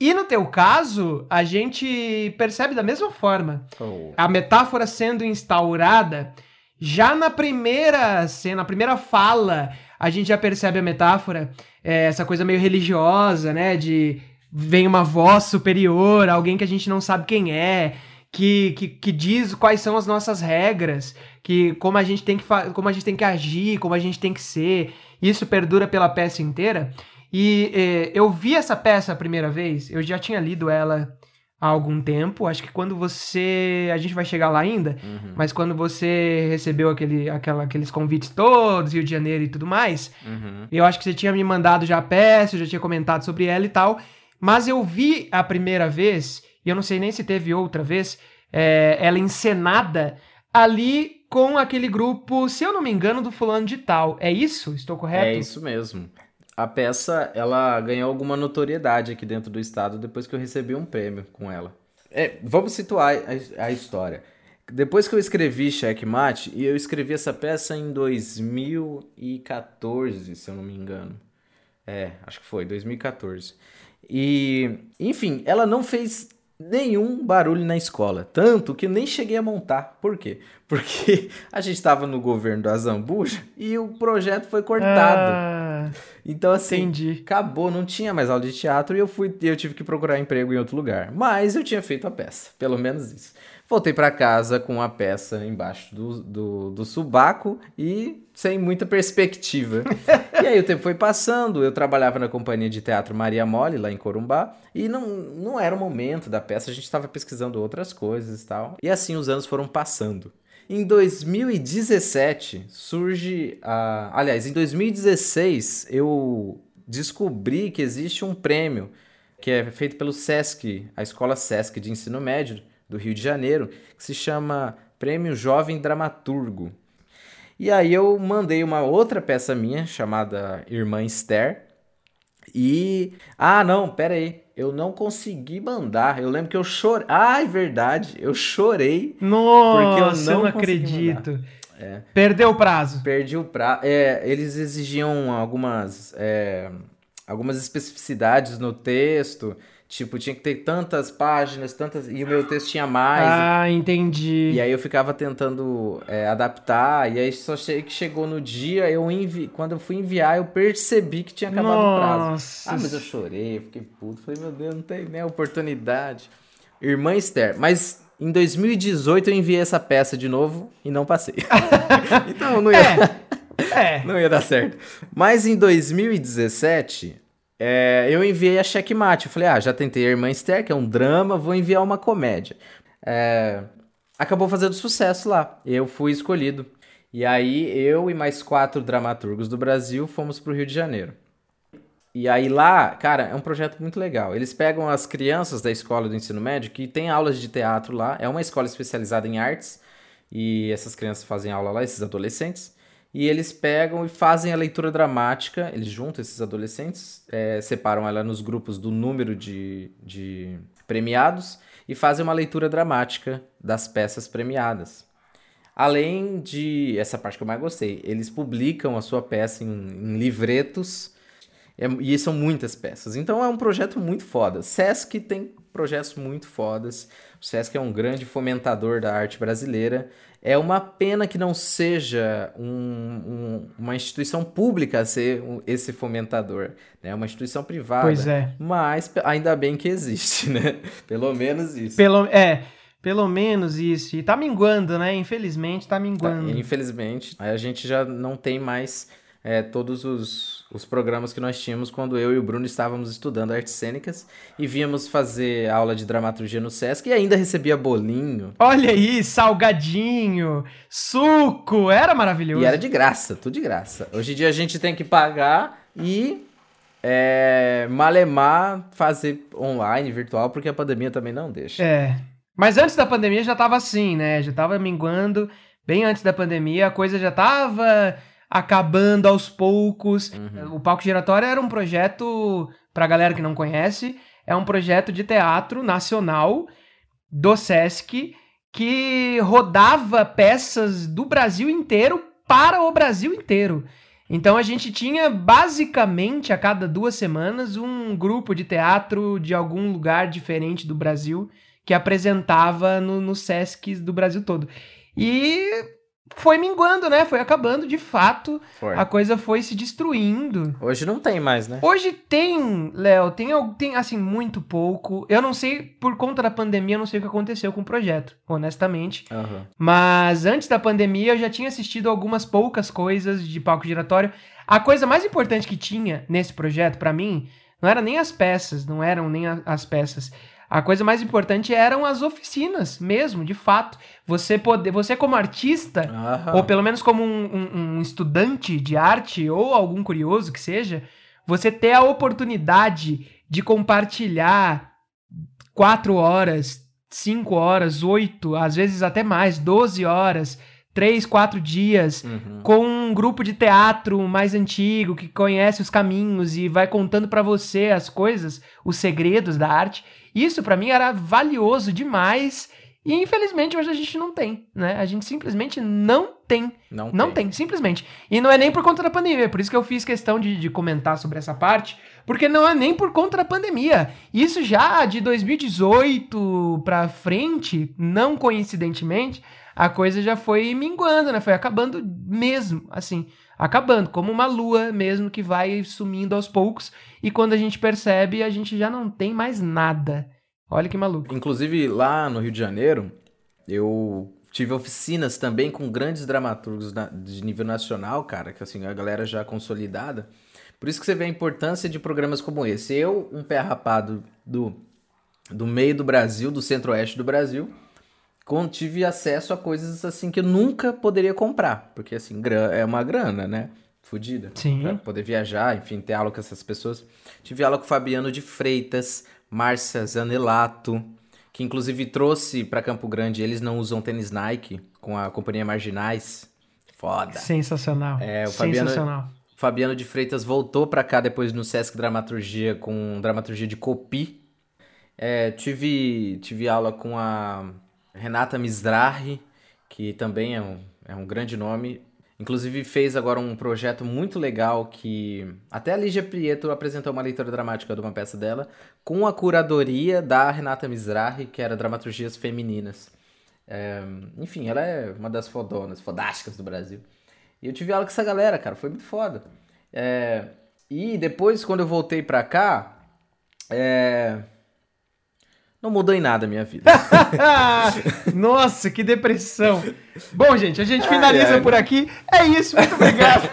S1: E no teu caso, a gente percebe da mesma forma. Oh. A metáfora sendo instaurada já na primeira cena, na primeira fala, a gente já percebe a metáfora, é, essa coisa meio religiosa, né? De vem uma voz superior, alguém que a gente não sabe quem é, que, que, que diz quais são as nossas regras que como a gente tem que como a gente tem que agir, como a gente tem que ser. Isso perdura pela peça inteira. E eh, eu vi essa peça a primeira vez, eu já tinha lido ela há algum tempo. Acho que quando você. A gente vai chegar lá ainda, uhum. mas quando você recebeu aquele, aquela, aqueles convites todos, Rio de Janeiro e tudo mais, uhum. eu acho que você tinha me mandado já a peça, eu já tinha comentado sobre ela e tal. Mas eu vi a primeira vez, e eu não sei nem se teve outra vez, é, ela encenada ali com aquele grupo, se eu não me engano, do fulano de tal. É isso? Estou correto?
S2: É isso mesmo. A peça, ela ganhou alguma notoriedade aqui dentro do estado depois que eu recebi um prêmio com ela. É, vamos situar a, a história. Depois que eu escrevi Checkmate, e eu escrevi essa peça em 2014, se eu não me engano. É, acho que foi, 2014. E, enfim, ela não fez nenhum barulho na escola. Tanto que eu nem cheguei a montar. Por quê? Porque [laughs] a gente estava no governo do Azambuja e o projeto foi cortado. Ah, então, assim, entendi. acabou, não tinha mais aula de teatro e eu fui eu tive que procurar emprego em outro lugar. Mas eu tinha feito a peça, pelo menos isso. Voltei para casa com a peça embaixo do, do, do subaco e sem muita perspectiva. [laughs] e aí o tempo foi passando, eu trabalhava na companhia de teatro Maria Mole, lá em Corumbá, e não, não era o momento da peça, a gente estava pesquisando outras coisas e tal. E assim os anos foram passando. Em 2017 surge a. Aliás, em 2016 eu descobri que existe um prêmio que é feito pelo SESC, a Escola SESC de Ensino Médio, do Rio de Janeiro, que se chama Prêmio Jovem Dramaturgo. E aí eu mandei uma outra peça minha chamada Irmã Esther. E. Ah, não, pera aí. Eu não consegui mandar. Eu lembro que eu chorei. Ah, é verdade. Eu chorei.
S1: Nossa, porque eu não, não acredito. É. Perdeu o prazo.
S2: Perdi o prazo. É, eles exigiam algumas, é, algumas especificidades no texto Tipo, tinha que ter tantas páginas, tantas. E o meu texto tinha mais.
S1: Ah, entendi.
S2: E aí eu ficava tentando é, adaptar. E aí só che que chegou no dia, eu envi... quando eu fui enviar, eu percebi que tinha acabado
S1: Nossa.
S2: o prazo. Ah, mas eu chorei, fiquei puto. Falei, meu Deus, não tem nem oportunidade. Irmã Esther. Mas em 2018 eu enviei essa peça de novo e não passei. [laughs] então não ia. [laughs]
S1: É.
S2: Não ia dar certo. Mas em 2017, é, eu enviei a Checkmate. Eu falei, ah, já tentei a Irmã Esther, que é um drama, vou enviar uma comédia. É, acabou fazendo sucesso lá. Eu fui escolhido. E aí eu e mais quatro dramaturgos do Brasil fomos pro Rio de Janeiro. E aí lá, cara, é um projeto muito legal. Eles pegam as crianças da escola do ensino médio que tem aulas de teatro lá. É uma escola especializada em artes. E essas crianças fazem aula lá, esses adolescentes e eles pegam e fazem a leitura dramática, eles juntam esses adolescentes, é, separam ela nos grupos do número de, de premiados e fazem uma leitura dramática das peças premiadas. Além de, essa parte que eu mais gostei, eles publicam a sua peça em, em livretos, é, e são muitas peças. Então é um projeto muito foda. Sesc tem projetos muito fodas. O Sesc é um grande fomentador da arte brasileira. É uma pena que não seja um, um, uma instituição pública a ser esse fomentador, né? É uma instituição privada.
S1: Pois é.
S2: Mas ainda bem que existe, [laughs] né? Pelo menos isso.
S1: Pelo, é, pelo menos isso. E tá minguando, né? Infelizmente tá minguando.
S2: Tá, infelizmente, a gente já não tem mais é, todos os, os programas que nós tínhamos quando eu e o Bruno estávamos estudando artes cênicas e víamos fazer aula de dramaturgia no Sesc e ainda recebia bolinho.
S1: Olha aí, salgadinho, suco, era maravilhoso.
S2: E era de graça, tudo de graça. Hoje em dia a gente tem que pagar e é, malemar fazer online, virtual, porque a pandemia também não deixa.
S1: É. Mas antes da pandemia já tava assim, né? Já tava minguando. Bem antes da pandemia, a coisa já tava acabando aos poucos. Uhum. O Palco Giratório era um projeto, pra galera que não conhece, é um projeto de teatro nacional do Sesc que rodava peças do Brasil inteiro para o Brasil inteiro. Então a gente tinha basicamente a cada duas semanas um grupo de teatro de algum lugar diferente do Brasil que apresentava no, no Sesc do Brasil todo. E foi minguando, né? Foi acabando, de fato.
S2: Foi.
S1: A coisa foi se destruindo.
S2: Hoje não tem mais, né?
S1: Hoje tem, Léo, tem, tem assim, muito pouco. Eu não sei, por conta da pandemia, eu não sei o que aconteceu com o projeto, honestamente.
S2: Uhum.
S1: Mas antes da pandemia, eu já tinha assistido algumas poucas coisas de palco giratório. A coisa mais importante que tinha nesse projeto, para mim, não era nem as peças, não eram nem a, as peças. A coisa mais importante eram as oficinas mesmo, de fato. Você poder, você como artista,
S2: Aham.
S1: ou pelo menos como um, um, um estudante de arte, ou algum curioso que seja, você ter a oportunidade de compartilhar quatro horas, cinco horas, oito, às vezes até mais, doze horas, três, quatro dias,
S2: Uhum.
S1: com um grupo de teatro mais antigo que conhece os caminhos e vai contando pra você as coisas, os segredos da arte. Isso pra mim era valioso demais e infelizmente hoje a gente não tem, né? A gente simplesmente não tem.
S2: Não,
S1: Não tem, simplesmente. E não é nem por conta da pandemia, por isso que eu fiz questão de, de comentar sobre essa parte, porque não é nem por conta da pandemia. Isso já de 2018 pra frente, não coincidentemente, a coisa já foi minguando, né? Foi acabando mesmo, assim, acabando, como uma lua mesmo que vai sumindo aos poucos, e quando a gente percebe, a gente já não tem mais nada. Olha que maluco.
S2: Inclusive, lá no Rio de Janeiro, eu tive oficinas também com grandes dramaturgos de nível nacional, cara, que assim, a galera já consolidada. Por isso que você vê a importância de programas como esse. Eu, um pé rapado do, do meio do Brasil, do centro-oeste do Brasil, tive acesso a coisas assim que eu nunca poderia comprar. Porque assim, é uma grana, né? Fudida.
S1: Sim.
S2: Pra poder viajar, enfim, ter aula com essas pessoas. Tive aula com o Fabiano de Freitas, Márcia Zanelato, que inclusive trouxe pra Campo Grande. Eles não usam tênis Nike com a companhia Marginais. Foda.
S1: Sensacional.
S2: É, o Fabiano-
S1: Sensacional.
S2: Fabiano de Freitas voltou pra cá depois no Sesc Dramaturgia com dramaturgia de Copi. É, tive, tive aula com a Renata Mizrahi, que também é um, é um grande nome. Inclusive fez agora um projeto muito legal que até a Lígia Prieto apresentou uma leitura dramática de uma peça dela com a curadoria da Renata Mizrahi, que era dramaturgias femininas. É, enfim, ela é uma das fodonas, fodásticas do Brasil. E eu tive aula com essa galera, cara, foi muito foda. É, e depois, quando eu voltei pra cá, é, não mudou em nada a minha vida. [laughs]
S1: Nossa, que depressão. Bom, gente, a gente finaliza ai, ai, por aqui. É isso, muito obrigado.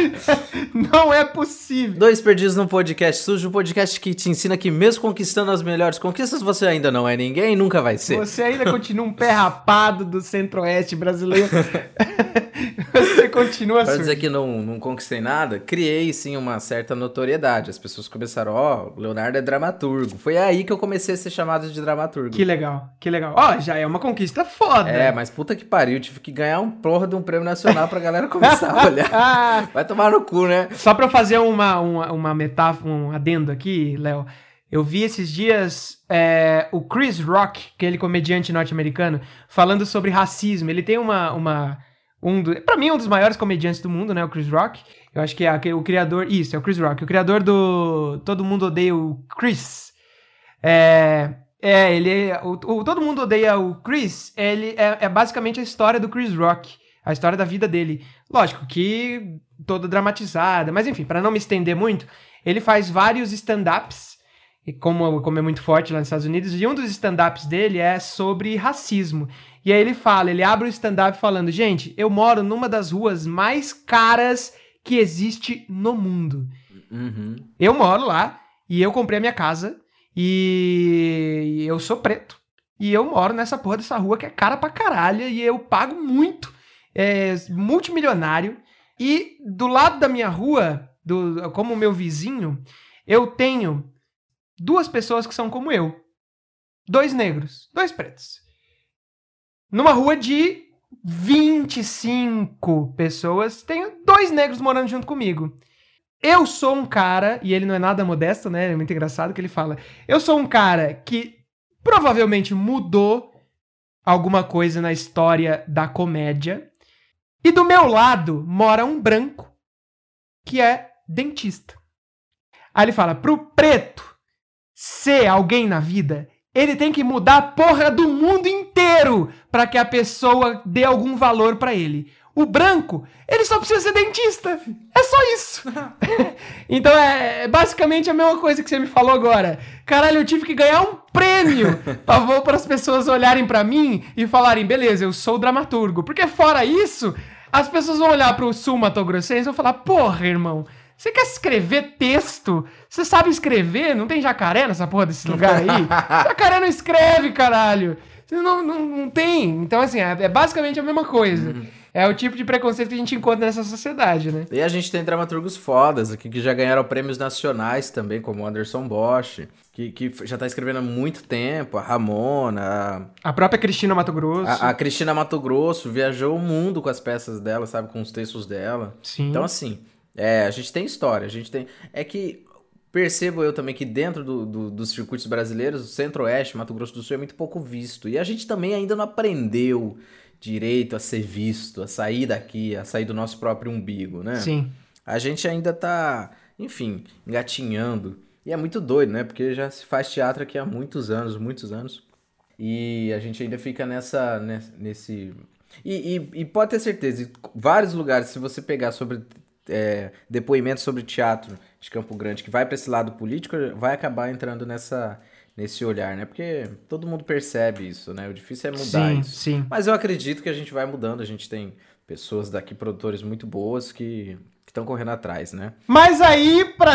S1: [laughs] Não é possível.
S2: Dois perdidos no podcast sujo, o podcast que te ensina que mesmo conquistando as melhores conquistas, você ainda não é ninguém e nunca vai ser.
S1: Você ainda continua um pé rapado do centro-oeste brasileiro. [laughs] você continua
S2: Para dizer que não, não conquistei nada, criei sim uma certa notoriedade. As pessoas começaram, ó, oh, Leonardo é dramaturgo. Foi aí que eu comecei a ser chamado de dramaturgo.
S1: Que legal, que legal. Ó, oh, já é uma conquista foda.
S2: É, mas puta que pariu, tive que ganhar um porra de um prêmio nacional pra galera começar a olhar. [laughs] Vai tomar no cu, né?
S1: Só pra fazer uma, uma, uma metáfora, um adendo aqui, Léo. Eu vi esses dias é, o Chris Rock, aquele comediante norte-americano, falando sobre racismo. Ele tem uma, uma um do, pra mim, um dos maiores comediantes do mundo, né? O Chris Rock. Eu acho que é o criador. Isso, é o Chris Rock. O criador do Todo Mundo Odeia o Chris. É. É, ele. O, o Todo Mundo Odeia o Chris. Ele é, é basicamente a história do Chris Rock. A história da vida dele. Lógico que toda dramatizada, mas enfim, para não me estender muito, ele faz vários stand-ups, como, como é muito forte lá nos Estados Unidos, e um dos stand-ups dele é sobre racismo. E aí ele fala, ele abre o stand-up falando: gente, eu moro numa das ruas mais caras que existe no mundo. Uhum. Eu moro lá e eu comprei a minha casa e eu sou preto. E eu moro nessa porra dessa rua que é cara pra caralho e eu pago muito, é, multimilionário. E do lado da minha rua, do, como meu vizinho, eu tenho duas pessoas que são como eu. Dois negros, dois pretos numa rua de 25 pessoas, tenho dois negros morando junto comigo. Eu sou um cara, e ele não é nada modesto, né? É muito engraçado que ele fala. Eu sou um cara que provavelmente mudou alguma coisa na história da comédia. E do meu lado mora um branco que é dentista. Aí ele fala: pro preto ser alguém na vida, ele tem que mudar a porra do mundo inteiro para que a pessoa dê algum valor para ele. O branco, ele só precisa ser dentista. É só isso. [laughs] então é, é basicamente a mesma coisa que você me falou agora. Caralho, eu tive que ganhar um prêmio [laughs] para as pessoas olharem para mim e falarem, beleza, eu sou dramaturgo. Porque fora isso, as pessoas vão olhar pro sul mato-grossense e vão falar, porra, irmão, você quer escrever texto? Você sabe escrever? Não tem jacaré nessa porra desse lugar aí? [laughs] jacaré não escreve, caralho. Não, não, não tem. Então, assim, é, é basicamente a mesma coisa. Uhum. É o tipo de preconceito que a gente encontra nessa sociedade, né?
S2: E a gente tem dramaturgos fodas aqui que já ganharam prêmios nacionais também, como o Anderson Bosch, que, que já tá escrevendo há muito tempo, a Ramona.
S1: A, a própria Cristina Mato Grosso.
S2: A, a, Cristina Mato Grosso viajou o mundo com as peças dela, sabe? Com os textos dela. Sim. Então, assim, é, a gente tem história, a gente tem. É que percebo eu também que dentro do, do, dos circuitos brasileiros, o Centro-Oeste, Mato Grosso do Sul é muito pouco visto. E a gente também ainda não aprendeu direito a ser visto, a sair daqui, a sair do nosso próprio umbigo, né?
S1: Sim.
S2: A gente ainda tá, enfim, engatinhando. E é muito doido, né? Porque já se faz teatro aqui há muitos anos, muitos anos. E a gente ainda fica nessa, nesse... E, e, e pode ter certeza, vários lugares, se você pegar sobre é, depoimentos sobre teatro de Campo Grande que vai para esse lado político, vai acabar entrando nessa nesse olhar, né? Porque todo mundo percebe isso, né? O difícil é mudar
S1: sim,
S2: isso.
S1: Sim.
S2: Mas eu acredito que a gente vai mudando, a gente tem pessoas daqui, produtores muito boas que estão correndo atrás, né?
S1: Mas aí, pra,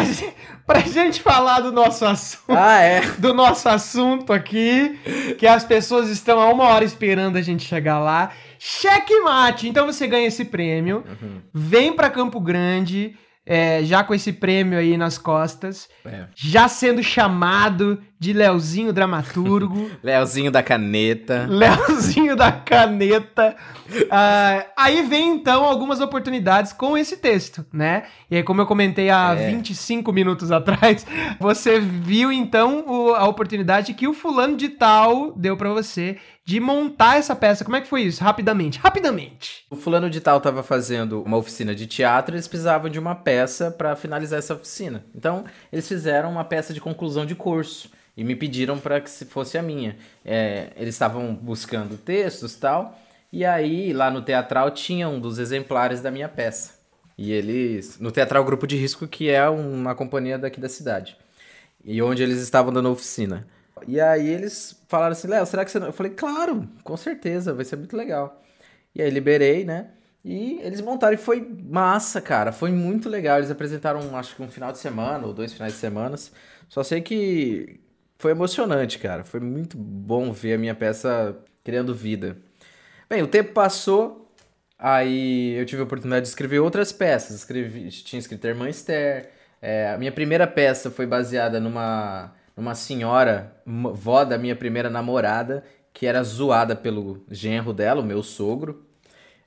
S1: pra gente falar do nosso assunto,
S2: ah, é. [laughs]
S1: do nosso assunto aqui, que as pessoas estão há uma hora esperando a gente chegar lá, checkmate! Então você ganha esse prêmio, uhum. vem para Campo Grande, é, já com esse prêmio aí nas costas, é. já sendo chamado de Leozinho Dramaturgo. [laughs]
S2: Leozinho da caneta.
S1: Leozinho da caneta. Uh, aí vem então algumas oportunidades com esse texto, né? E aí, como eu comentei há é. 25 minutos atrás, [laughs] você viu então o, a oportunidade que o fulano de tal deu para você de montar essa peça. Como é que foi isso? Rapidamente, rapidamente.
S2: O fulano de tal estava fazendo uma oficina de teatro, eles precisavam de uma peça para finalizar essa oficina. Então, eles fizeram uma peça de conclusão de curso e me pediram para que se fosse a minha. É, eles estavam buscando textos tal, e aí lá no teatral tinha um dos exemplares da minha peça. E eles. No Teatral Grupo de Risco, que é uma companhia daqui da cidade. E onde eles estavam dando oficina. E aí eles falaram assim: Léo, será que você. Não... Eu falei: claro, com certeza, vai ser muito legal. E aí liberei, né? E eles montaram e foi massa, cara. Foi muito legal. Eles apresentaram, acho que um final de semana ou dois finais de semana. Só sei que foi emocionante, cara. Foi muito bom ver a minha peça criando vida. Bem, o tempo passou, aí eu tive a oportunidade de escrever outras peças. Escrevi, tinha escrito a Irmã Esther. É, a minha primeira peça foi baseada numa, numa senhora, vó da minha primeira namorada, que era zoada pelo genro dela, o meu sogro.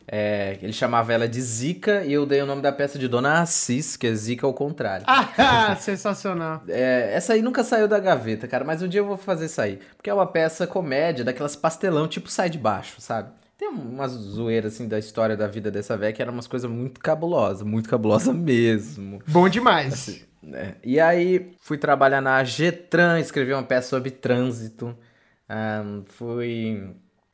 S2: É, ele chamava ela de Zica e eu dei o nome da peça de Dona Assis, que é Zica ao contrário.
S1: Ah, [laughs] sensacional.
S2: É, essa aí nunca saiu da gaveta, cara, mas um dia eu vou fazer sair. Porque é uma peça comédia, daquelas pastelão, tipo sai de baixo, sabe? Tem umas zoeiras, assim, da história da vida dessa velha que era umas coisas muito cabulosas, muito cabulosa mesmo.
S1: Bom demais. Assim,
S2: né? E aí, fui trabalhar na Getran, escrevi uma peça sobre trânsito. Um, fui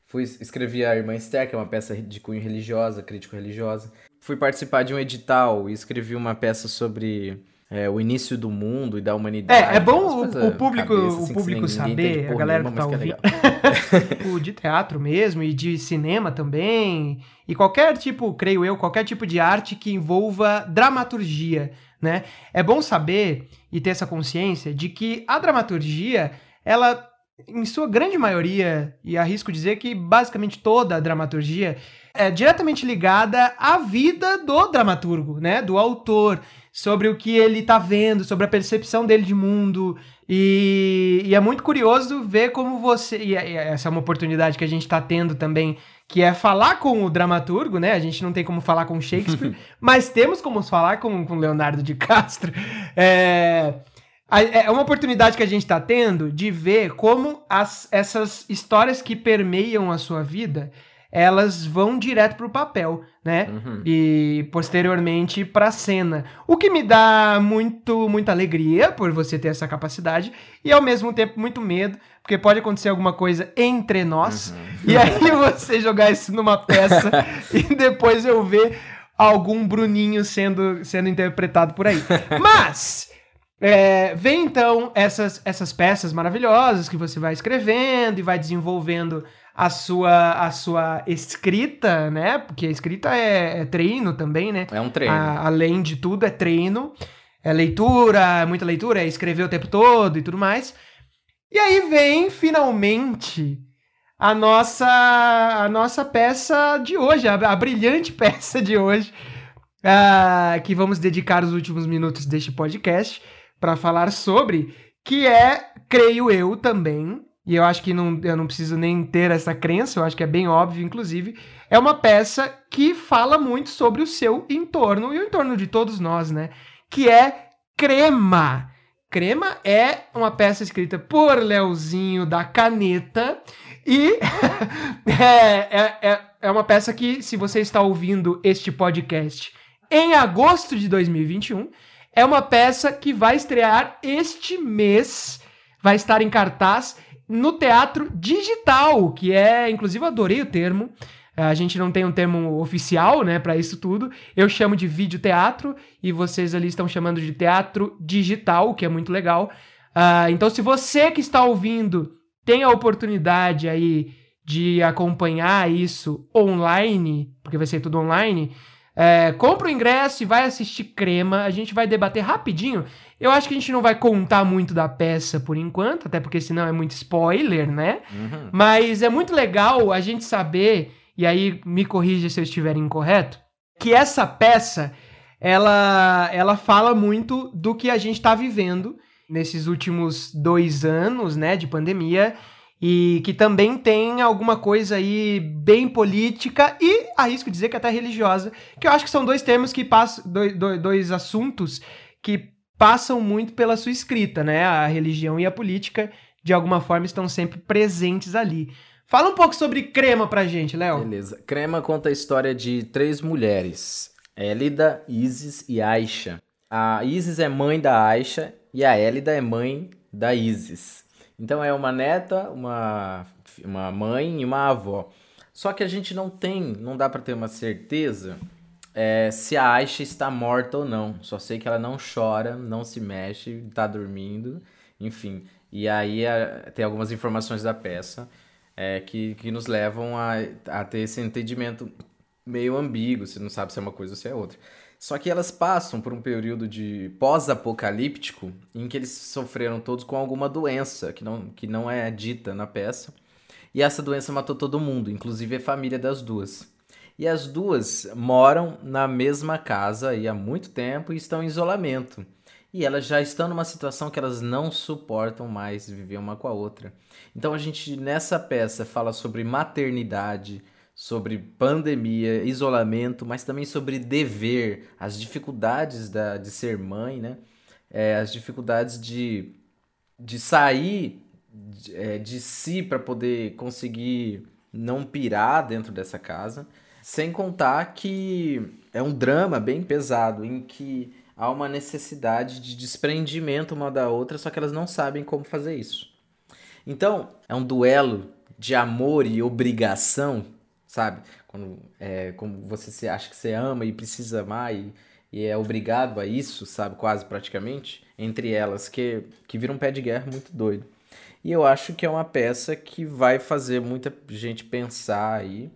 S2: Fui, escrevi a Irmã Esther, que é uma peça de cunho religiosa, crítico-religiosa. Fui participar de um edital e escrevi uma peça sobre é, o início do mundo e da humanidade.
S1: É, é bom o, o, público, cabeça, assim, o público saber, a galera nenhuma, que tá ouvindo. [laughs] [laughs] tipo, de teatro mesmo e de cinema também. E qualquer tipo, creio eu, qualquer tipo de arte que envolva dramaturgia, né? É bom saber e ter essa consciência de que a dramaturgia, ela em sua grande maioria, e arrisco dizer que basicamente toda a dramaturgia é diretamente ligada à vida do dramaturgo, né, do autor, sobre o que ele está vendo, sobre a percepção dele de mundo. E, e, é muito curioso ver como você. E essa é uma oportunidade que a gente está tendo também, que é falar com o dramaturgo, né? A gente não tem como falar com Shakespeare, [laughs] mas temos como falar com, com Leonardo de Castro. É, é, é uma oportunidade que a gente está tendo de ver como as, essas histórias que permeiam a sua vida elas vão direto para o papel, né? Uhum. E posteriormente para a cena. O que me dá muito, muita alegria por você ter essa capacidade e ao mesmo tempo muito medo, porque pode acontecer alguma coisa entre nós uhum. e aí [laughs] você jogar isso numa peça [laughs] e depois eu ver algum Bruninho sendo, sendo interpretado por aí. Mas é, vem então essas, essas peças maravilhosas que você vai escrevendo e vai desenvolvendo a sua, a sua escrita, né? Porque a escrita é, é treino também, né?
S2: É um treino.
S1: A, além de tudo, é treino. É leitura, é muita leitura, é escrever o tempo todo e tudo mais. E aí vem finalmente a nossa a nossa peça de hoje, a, a brilhante [laughs] peça de hoje, uh, que vamos dedicar os últimos minutos deste podcast para falar sobre, que é, creio eu também, e eu acho que não, eu não preciso nem ter essa crença, eu acho que é bem óbvio, inclusive, é uma peça que fala muito sobre o seu entorno e o entorno de todos nós, né? Que é Crema. Crema é uma peça escrita por Leozinho da Caneta e [laughs] é, é, é, é uma peça que, se você está ouvindo este podcast em agosto de 2021, é uma peça que vai estrear este mês, vai estar em cartaz no teatro digital, que é, inclusive, eu adorei o termo. A gente não tem um termo oficial, né, para isso tudo. Eu chamo de vídeo teatro e vocês ali estão chamando de teatro digital, que é muito legal. Uh, então, se você que está ouvindo tem a oportunidade aí de acompanhar isso online, porque vai ser tudo online, é, compra o ingresso e vai assistir Crema. A gente vai debater rapidinho. Eu acho que a gente não vai contar muito da peça por enquanto, até porque senão é muito spoiler, né? Uhum. Mas é muito legal a gente saber, e aí me corrija se eu estiver incorreto, que essa peça ela, ela fala muito do que a gente está vivendo nesses últimos dois anos, né, de pandemia, e que também tem alguma coisa aí bem política e arrisco dizer que até religiosa, que eu acho que são dois termos que passam, dois, dois, dois assuntos que passam muito pela sua escrita, né? A religião e a política, de alguma forma, estão sempre presentes ali. Fala um pouco sobre Crema pra gente, Léo.
S2: Beleza. Crema conta a história de três mulheres: Élida, Isis e Aisha. A Isis é mãe da Aisha e a Élida é mãe da Isis. Então é uma neta, uma, uma mãe e uma avó. Só que a gente não tem, não dá para ter uma certeza é, se a Aisha está morta ou não. Só sei que ela não chora, não se mexe, está dormindo, enfim. E aí a, tem algumas informações da peça é, que, que nos levam a, a ter esse entendimento meio ambíguo, você não sabe se é uma coisa ou se é outra. Só que elas passam por um período de pós-apocalíptico em que eles sofreram todos com alguma doença que não, que não é dita na peça. E essa doença matou todo mundo, inclusive a família das duas. E as duas moram na mesma casa há muito tempo e estão em isolamento. E elas já estão numa situação que elas não suportam mais viver uma com a outra. Então a gente nessa peça fala sobre maternidade, sobre pandemia, isolamento, mas também sobre dever, as dificuldades da, de ser mãe, né? É, as dificuldades de, de sair de, é, de si para poder conseguir não pirar dentro dessa casa. Sem contar que é um drama bem pesado em que há uma necessidade de desprendimento uma da outra, só que elas não sabem como fazer isso. Então, é um duelo de amor e obrigação sabe? Quando é, como você se acha que você ama e precisa amar e, e é obrigado a isso, sabe? Quase praticamente, entre elas, que, que vira um pé de guerra muito doido. E eu acho que é uma peça que vai fazer muita gente pensar aí,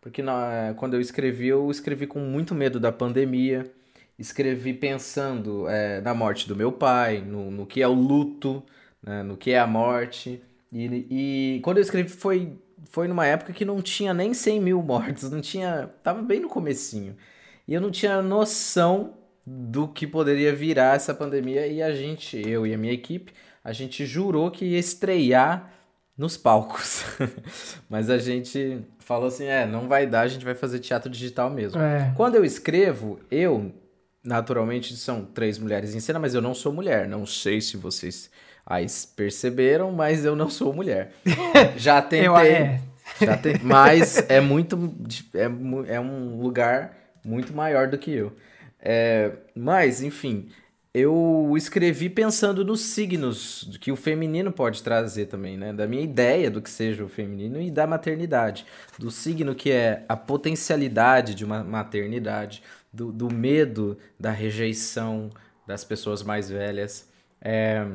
S2: porque na, quando eu escrevi, eu escrevi com muito medo da pandemia, escrevi pensando é, na morte do meu pai, no, no que é o luto, né, no que é a morte. E, e quando eu escrevi foi foi numa época que não tinha nem 100 mil mortos, não tinha. Tava bem no comecinho. E eu não tinha noção do que poderia virar essa pandemia e a gente, eu e a minha equipe, a gente jurou que ia estrear nos palcos. [laughs] Mas a gente falou assim: é, não vai dar, a gente vai fazer teatro digital mesmo. É. Quando eu escrevo, eu, naturalmente, são três mulheres em cena, mas eu não sou mulher. Não sei se vocês Aí perceberam, mas eu não sou mulher. [laughs] Já tentei. eu, é. já te, mas é muito. É, é um lugar muito maior do que eu. É, mas, enfim, eu escrevi pensando nos signos que o feminino pode trazer também, né? Da minha ideia do que seja o feminino e da maternidade. Do signo que é a potencialidade de uma maternidade, do, do medo da rejeição das pessoas mais velhas. É,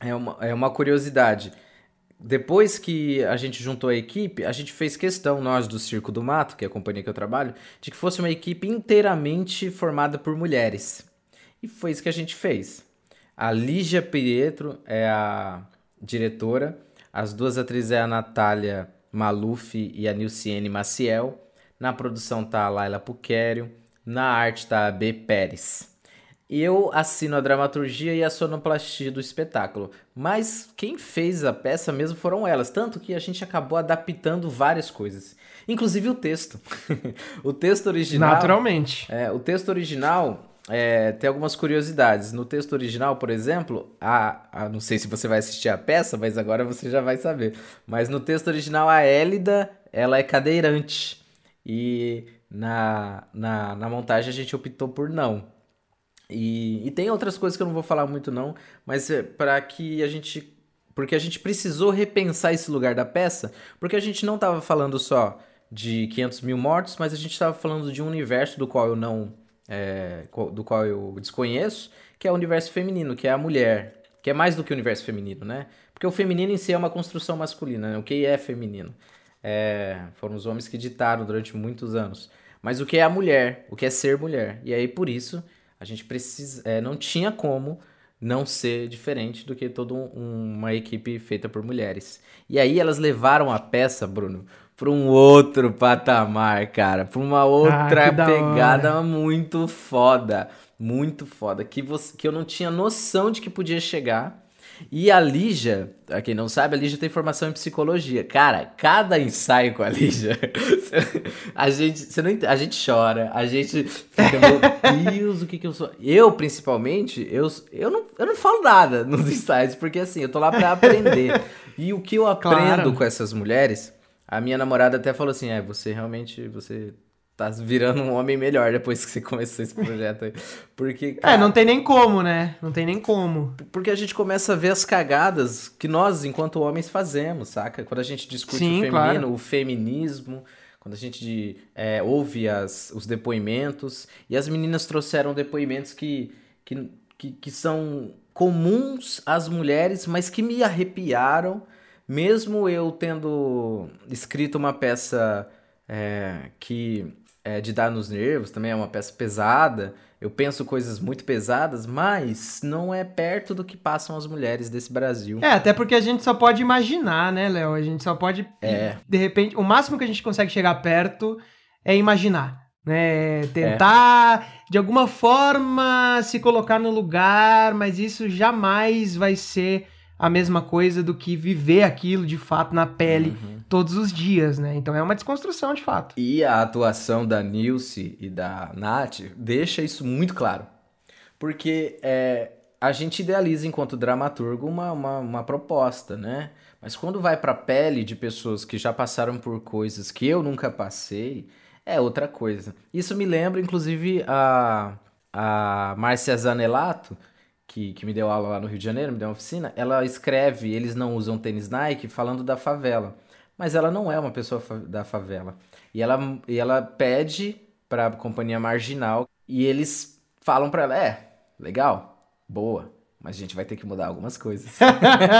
S2: é uma, é uma curiosidade. Depois que a gente juntou a equipe, a gente fez questão, nós do Circo do Mato, que é a companhia que eu trabalho, de que fosse uma equipe inteiramente formada por mulheres. E foi isso que a gente fez. A Lígia Pietro é a diretora, as duas atrizes é a Natália Maluf e a Nilciene Maciel. Na produção tá a Laila Puquério, na arte tá a B. Pérez. Eu assino a dramaturgia e a sonoplastia do espetáculo, mas quem fez a peça mesmo foram elas, tanto que a gente acabou adaptando várias coisas, inclusive o texto. [laughs] o texto original.
S1: Naturalmente.
S2: É, o texto original é, tem algumas curiosidades. No texto original, por exemplo, a, a, não sei se você vai assistir a peça, mas agora você já vai saber. Mas no texto original, a Élida ela é cadeirante. E na, na, na montagem a gente optou por não. E, e tem outras coisas que eu não vou falar muito não, mas é para que a gente porque a gente precisou repensar esse lugar da peça, porque a gente não estava falando só de 500 mil mortos, mas a gente estava falando de um universo do qual eu não, é, do qual eu desconheço, que é o universo feminino, que é a mulher, que é mais do que o universo feminino, né? Porque o feminino em si é uma construção masculina, né? O que é feminino? É, foram os homens que ditaram durante muitos anos. Mas o que é a mulher? O que é ser mulher? E aí, por isso, a gente precisa, é, não tinha como não ser diferente do que toda um, uma equipe feita por mulheres. E aí elas levaram a peça, Bruno, para um outro patamar, cara, para uma outra ah, pegada muito foda, muito foda, que você que eu não tinha noção de que podia chegar. E a Lígia, pra quem não sabe, a Lígia tem formação em psicologia. Cara, cada ensaio com a Lígia, [laughs] a gente, você não, a gente chora, a gente fica, meu Deus, o que que eu sou? Eu, principalmente, eu, eu, não, eu não falo nada [laughs] nos ensaios, porque assim, eu tô lá pra aprender. E o que eu [laughs] aprendo claro. com essas mulheres, a minha namorada até falou assim, é, você realmente, você tá virando um homem melhor depois que você [laughs] começou esse projeto aí. Porque,
S1: cara, É, não tem nem como, né? Não tem nem como.
S2: Porque a gente começa a ver as cagadas que nós, enquanto homens, fazemos, saca? Quando a gente discute Sim, o feminino, claro. o feminismo, quando a gente é, ouve as, os depoimentos, e as meninas trouxeram depoimentos que, que, que, que são comuns às mulheres, mas que me arrepiaram, mesmo eu tendo escrito uma peça é, que é, de dar nos nervos, também é uma peça pesada. Eu penso coisas muito pesadas, mas não é perto do que passam as mulheres desse Brasil.
S1: É, até porque a gente só pode imaginar, né, Léo? A gente só pode. É. De repente, o máximo que a gente consegue chegar perto é imaginar. Né? Tentar, é. de alguma forma, se colocar no lugar, mas isso jamais vai ser a mesma coisa do que viver aquilo de fato na pele uhum. todos os dias, né? Então é uma desconstrução de fato.
S2: E a atuação da Nilce e da Nath deixa isso muito claro. Porque é, a gente idealiza enquanto dramaturgo uma, uma, uma proposta, né? Mas quando vai pra pele de pessoas que já passaram por coisas que eu nunca passei, é outra coisa. Isso me lembra, inclusive, a, a Márcia Zanelato, que, que me deu aula lá no Rio de Janeiro, me deu uma oficina, ela escreve Eles Não Usam Tênis Nike falando da favela. Mas ela não é uma pessoa fa da favela. E ela, e ela pede para a companhia marginal e eles falam para ela: é, legal, boa, mas a gente vai ter que mudar algumas coisas.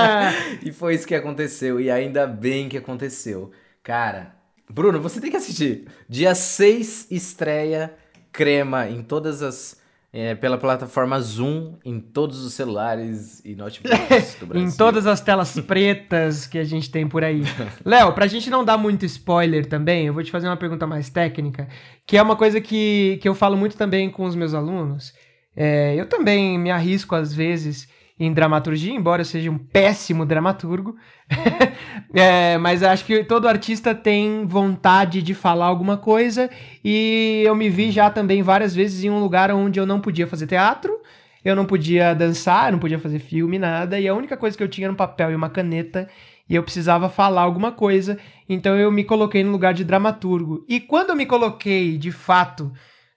S2: [laughs] e foi isso que aconteceu, e ainda bem que aconteceu. Cara, Bruno, você tem que assistir. Dia 6 estreia Crema em todas as é, pela plataforma Zoom em todos os celulares e notebooks do [laughs] Brasil.
S1: em todas as telas pretas que a gente tem por aí. [laughs] Léo, pra gente não dar muito spoiler também, eu vou te fazer uma pergunta mais técnica, que é uma coisa que, que eu falo muito também com os meus alunos. É, eu também me arrisco às vezes em dramaturgia, embora eu seja um péssimo dramaturgo. [laughs] é, mas acho que todo artista tem vontade de falar alguma coisa e eu me vi já também várias vezes em um lugar onde eu não podia fazer teatro, eu não podia dançar, não podia fazer filme, nada, e a única coisa que eu tinha era um papel e uma caneta e eu precisava falar alguma coisa, então eu me coloquei no lugar de dramaturgo. E quando eu me coloquei, de fato,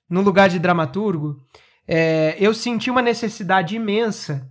S1: no lugar de dramaturgo, é, eu senti uma necessidade imensa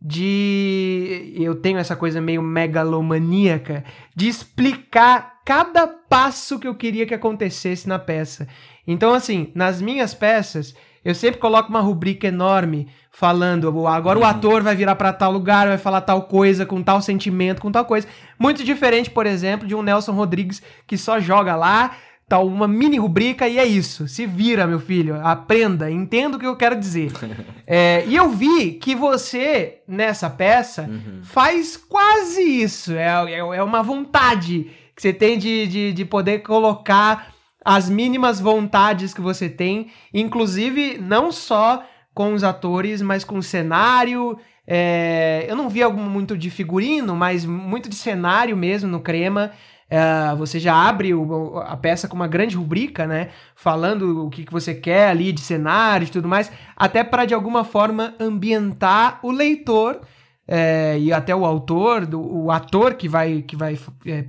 S1: de. Eu tenho essa coisa meio megalomaníaca de explicar cada passo que eu queria que acontecesse na peça. Então, assim, nas minhas peças, eu sempre coloco uma rubrica enorme falando, agora uhum. o ator vai virar para tal lugar, vai falar tal coisa, com tal sentimento, com tal coisa. Muito diferente, por exemplo, de um Nelson Rodrigues que só joga lá, tá uma mini rubrica e é isso. Se vira, meu filho. Aprenda, entenda o que eu quero dizer. [laughs] é, e eu vi que você, nessa peça, uhum. faz quase isso. É, é, é, uma vontade que você tem de, de, de poder colocar as mínimas vontades que você tem, inclusive não só com os atores, mas com o cenário. É, eu não vi algo muito de figurino, mas muito de cenário mesmo no Crema. Uh, você já abre o, a peça com uma grande rubrica, né? Falando o que, que você quer ali de cenário e tudo mais, até para de alguma forma ambientar o leitor é, e até o autor, do, o ator que vai, que vai é,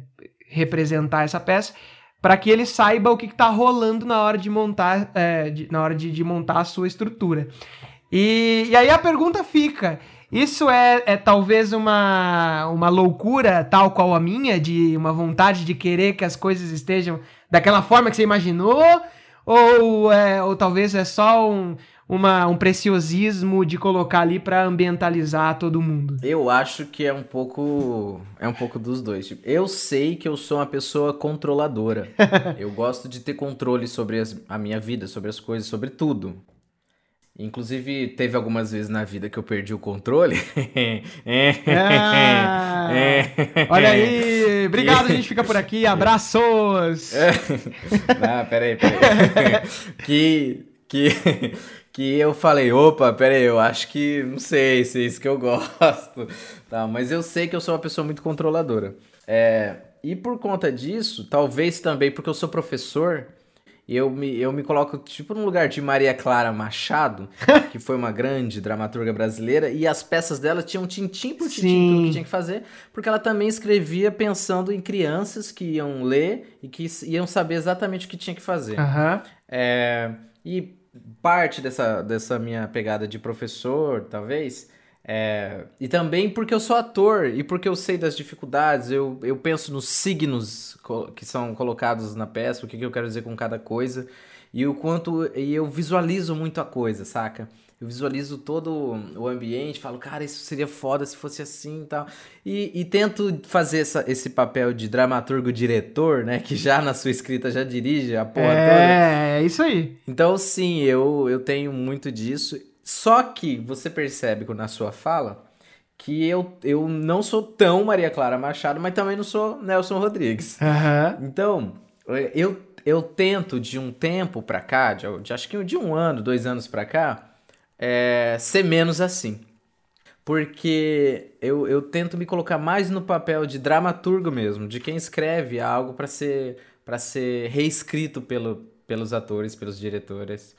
S1: representar essa peça, para que ele saiba o que está rolando na hora de montar, é, de, na hora de, de montar a sua estrutura. E, e aí a pergunta fica. Isso é, é talvez uma, uma loucura tal qual a minha, de uma vontade de querer que as coisas estejam daquela forma que você imaginou? Ou, é, ou talvez é só um, uma, um preciosismo de colocar ali para ambientalizar todo mundo?
S2: Eu acho que é um pouco é um pouco dos dois. Tipo, eu sei que eu sou uma pessoa controladora. [laughs] eu gosto de ter controle sobre as, a minha vida, sobre as coisas, sobre tudo. Inclusive, teve algumas vezes na vida que eu perdi o controle. [laughs]
S1: ah, olha aí, obrigado, a gente fica por aqui, abraços!
S2: ah, peraí, peraí. [laughs] que, que, que eu falei, opa, peraí, eu acho que, não sei se é isso que eu gosto. Tá, mas eu sei que eu sou uma pessoa muito controladora. É, e por conta disso, talvez também porque eu sou professor e eu me, eu me coloco, tipo, no lugar de Maria Clara Machado, [laughs] que foi uma grande dramaturga brasileira, e as peças dela tinham tintim por tintim pelo que tinha que fazer, porque ela também escrevia pensando em crianças que iam ler e que iam saber exatamente o que tinha que fazer.
S1: Uhum.
S2: É, e parte dessa, dessa minha pegada de professor, talvez, é, e também porque eu sou ator e porque eu sei das dificuldades, eu, eu penso nos signos que são colocados na peça, o que, que eu quero dizer com cada coisa, e o quanto e eu visualizo muito a coisa, saca? Eu visualizo todo o ambiente, falo, cara, isso seria foda se fosse assim e tal. E, e tento fazer essa, esse papel de dramaturgo-diretor, né? Que já na sua escrita já dirige a porra é,
S1: toda. É, é isso aí.
S2: Então, sim, eu, eu tenho muito disso. Só que você percebe na sua fala que eu, eu não sou tão Maria Clara Machado, mas também não sou Nelson Rodrigues.
S1: Uhum.
S2: Então, eu, eu tento de um tempo pra cá, de, de acho que de um ano, dois anos pra cá, é, ser menos assim. Porque eu, eu tento me colocar mais no papel de dramaturgo mesmo, de quem escreve algo para ser, pra ser reescrito pelo, pelos atores, pelos diretores,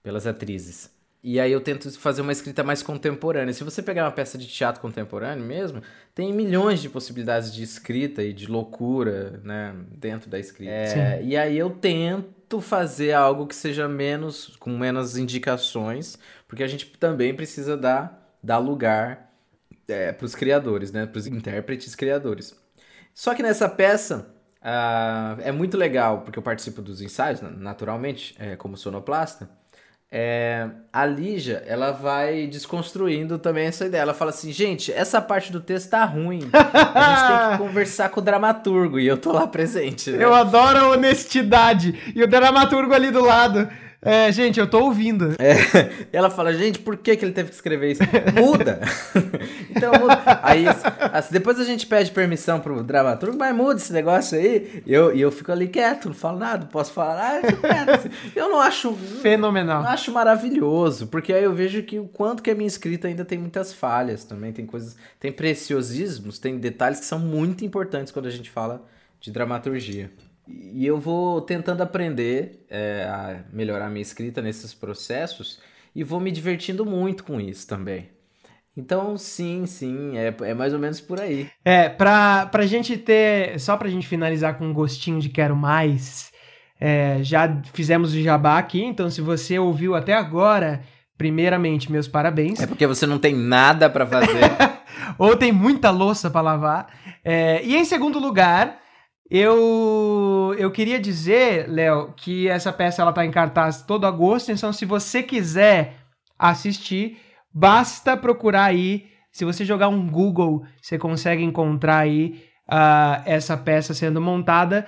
S2: pelas atrizes. E aí eu tento fazer uma escrita mais contemporânea. Se você pegar uma peça de teatro contemporâneo mesmo, tem milhões de possibilidades de escrita e de loucura, né, dentro da escrita. É, e aí eu tento fazer algo que seja menos, com menos indicações, porque a gente também precisa dar, dar lugar é, para os criadores, né, para os intérpretes criadores. Só que nessa peça uh, é muito legal, porque eu participo dos ensaios, naturalmente, é, como sonoplasta, é, a Lígia, ela vai desconstruindo também essa ideia. Ela fala assim, gente, essa parte do texto tá ruim. A gente tem que [laughs] conversar com o dramaturgo e eu tô lá presente. Né?
S1: Eu adoro a honestidade. E o dramaturgo ali do lado. É, gente, eu tô ouvindo.
S2: É, [laughs] ela fala, gente, por que, que ele teve que escrever isso? [laughs] Muda! Então muda. Aí assim, depois a gente pede permissão pro dramaturgo, mas muda esse negócio aí. E eu, eu fico ali quieto, não falo nada, não posso falar. Ah, eu, quieto, assim. eu não acho.
S1: Fenomenal.
S2: Não acho maravilhoso, porque aí eu vejo que o quanto que a minha escrita ainda tem muitas falhas também. Tem coisas. Tem preciosismos, tem detalhes que são muito importantes quando a gente fala de dramaturgia. E eu vou tentando aprender é, a melhorar minha escrita nesses processos e vou me divertindo muito com isso também. Então, sim, sim, é, é mais ou menos por aí.
S1: É, pra, pra gente ter, só pra gente finalizar com um gostinho de quero mais, é, já fizemos o jabá aqui, então se você ouviu até agora, primeiramente, meus parabéns.
S2: É porque você não tem nada para fazer. [laughs]
S1: Ou tem muita louça para lavar. É, e em segundo lugar, eu, eu queria dizer, Léo, que essa peça ela tá em cartaz todo agosto, então se você quiser assistir, basta procurar aí. Se você jogar um Google, você consegue encontrar aí uh, essa peça sendo montada.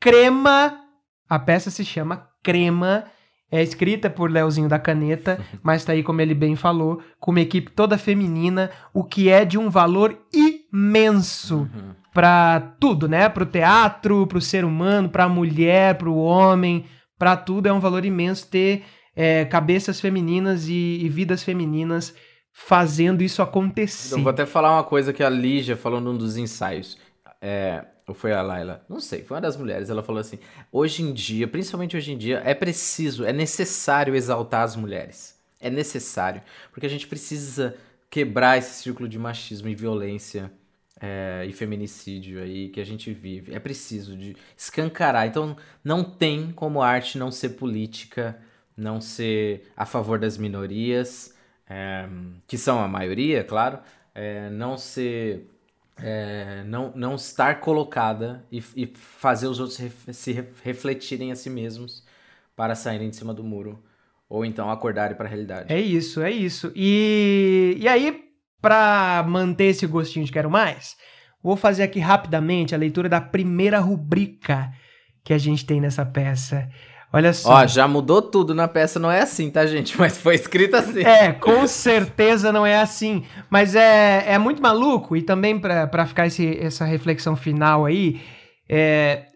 S1: Crema, a peça se chama Crema, é escrita por Leozinho da Caneta, [laughs] mas tá aí, como ele bem falou, com uma equipe toda feminina, o que é de um valor imenso. Uhum para tudo, né? Para o teatro, para o ser humano, para a mulher, para o homem, para tudo é um valor imenso ter é, cabeças femininas e, e, vidas femininas fazendo isso acontecer.
S2: Eu vou até falar uma coisa que a Lígia falou num dos ensaios. É, ou foi a Laila? Não sei, foi uma das mulheres. Ela falou assim: hoje em dia, principalmente hoje em dia, é preciso, é necessário exaltar as mulheres. É necessário. Porque a gente precisa quebrar esse círculo de machismo e violência é, e feminicídio aí que a gente vive. É preciso de escancarar. Então não tem como arte não ser política, não ser a favor das minorias, é, que são a maioria, claro, é, não ser. É, não, não estar colocada e, e fazer os outros ref, se refletirem a si mesmos para saírem de cima do muro ou então acordarem para a realidade.
S1: É isso, é isso. E, e aí, para manter esse gostinho de quero mais, vou fazer aqui rapidamente a leitura da primeira rubrica que a gente tem nessa peça. Olha só.
S2: Ó, já mudou tudo na peça, não é assim, tá, gente? [laughs] Mas foi escrito assim.
S1: É, com certeza não é assim. Mas é, é muito maluco, e também para ficar esse, essa reflexão final aí, é,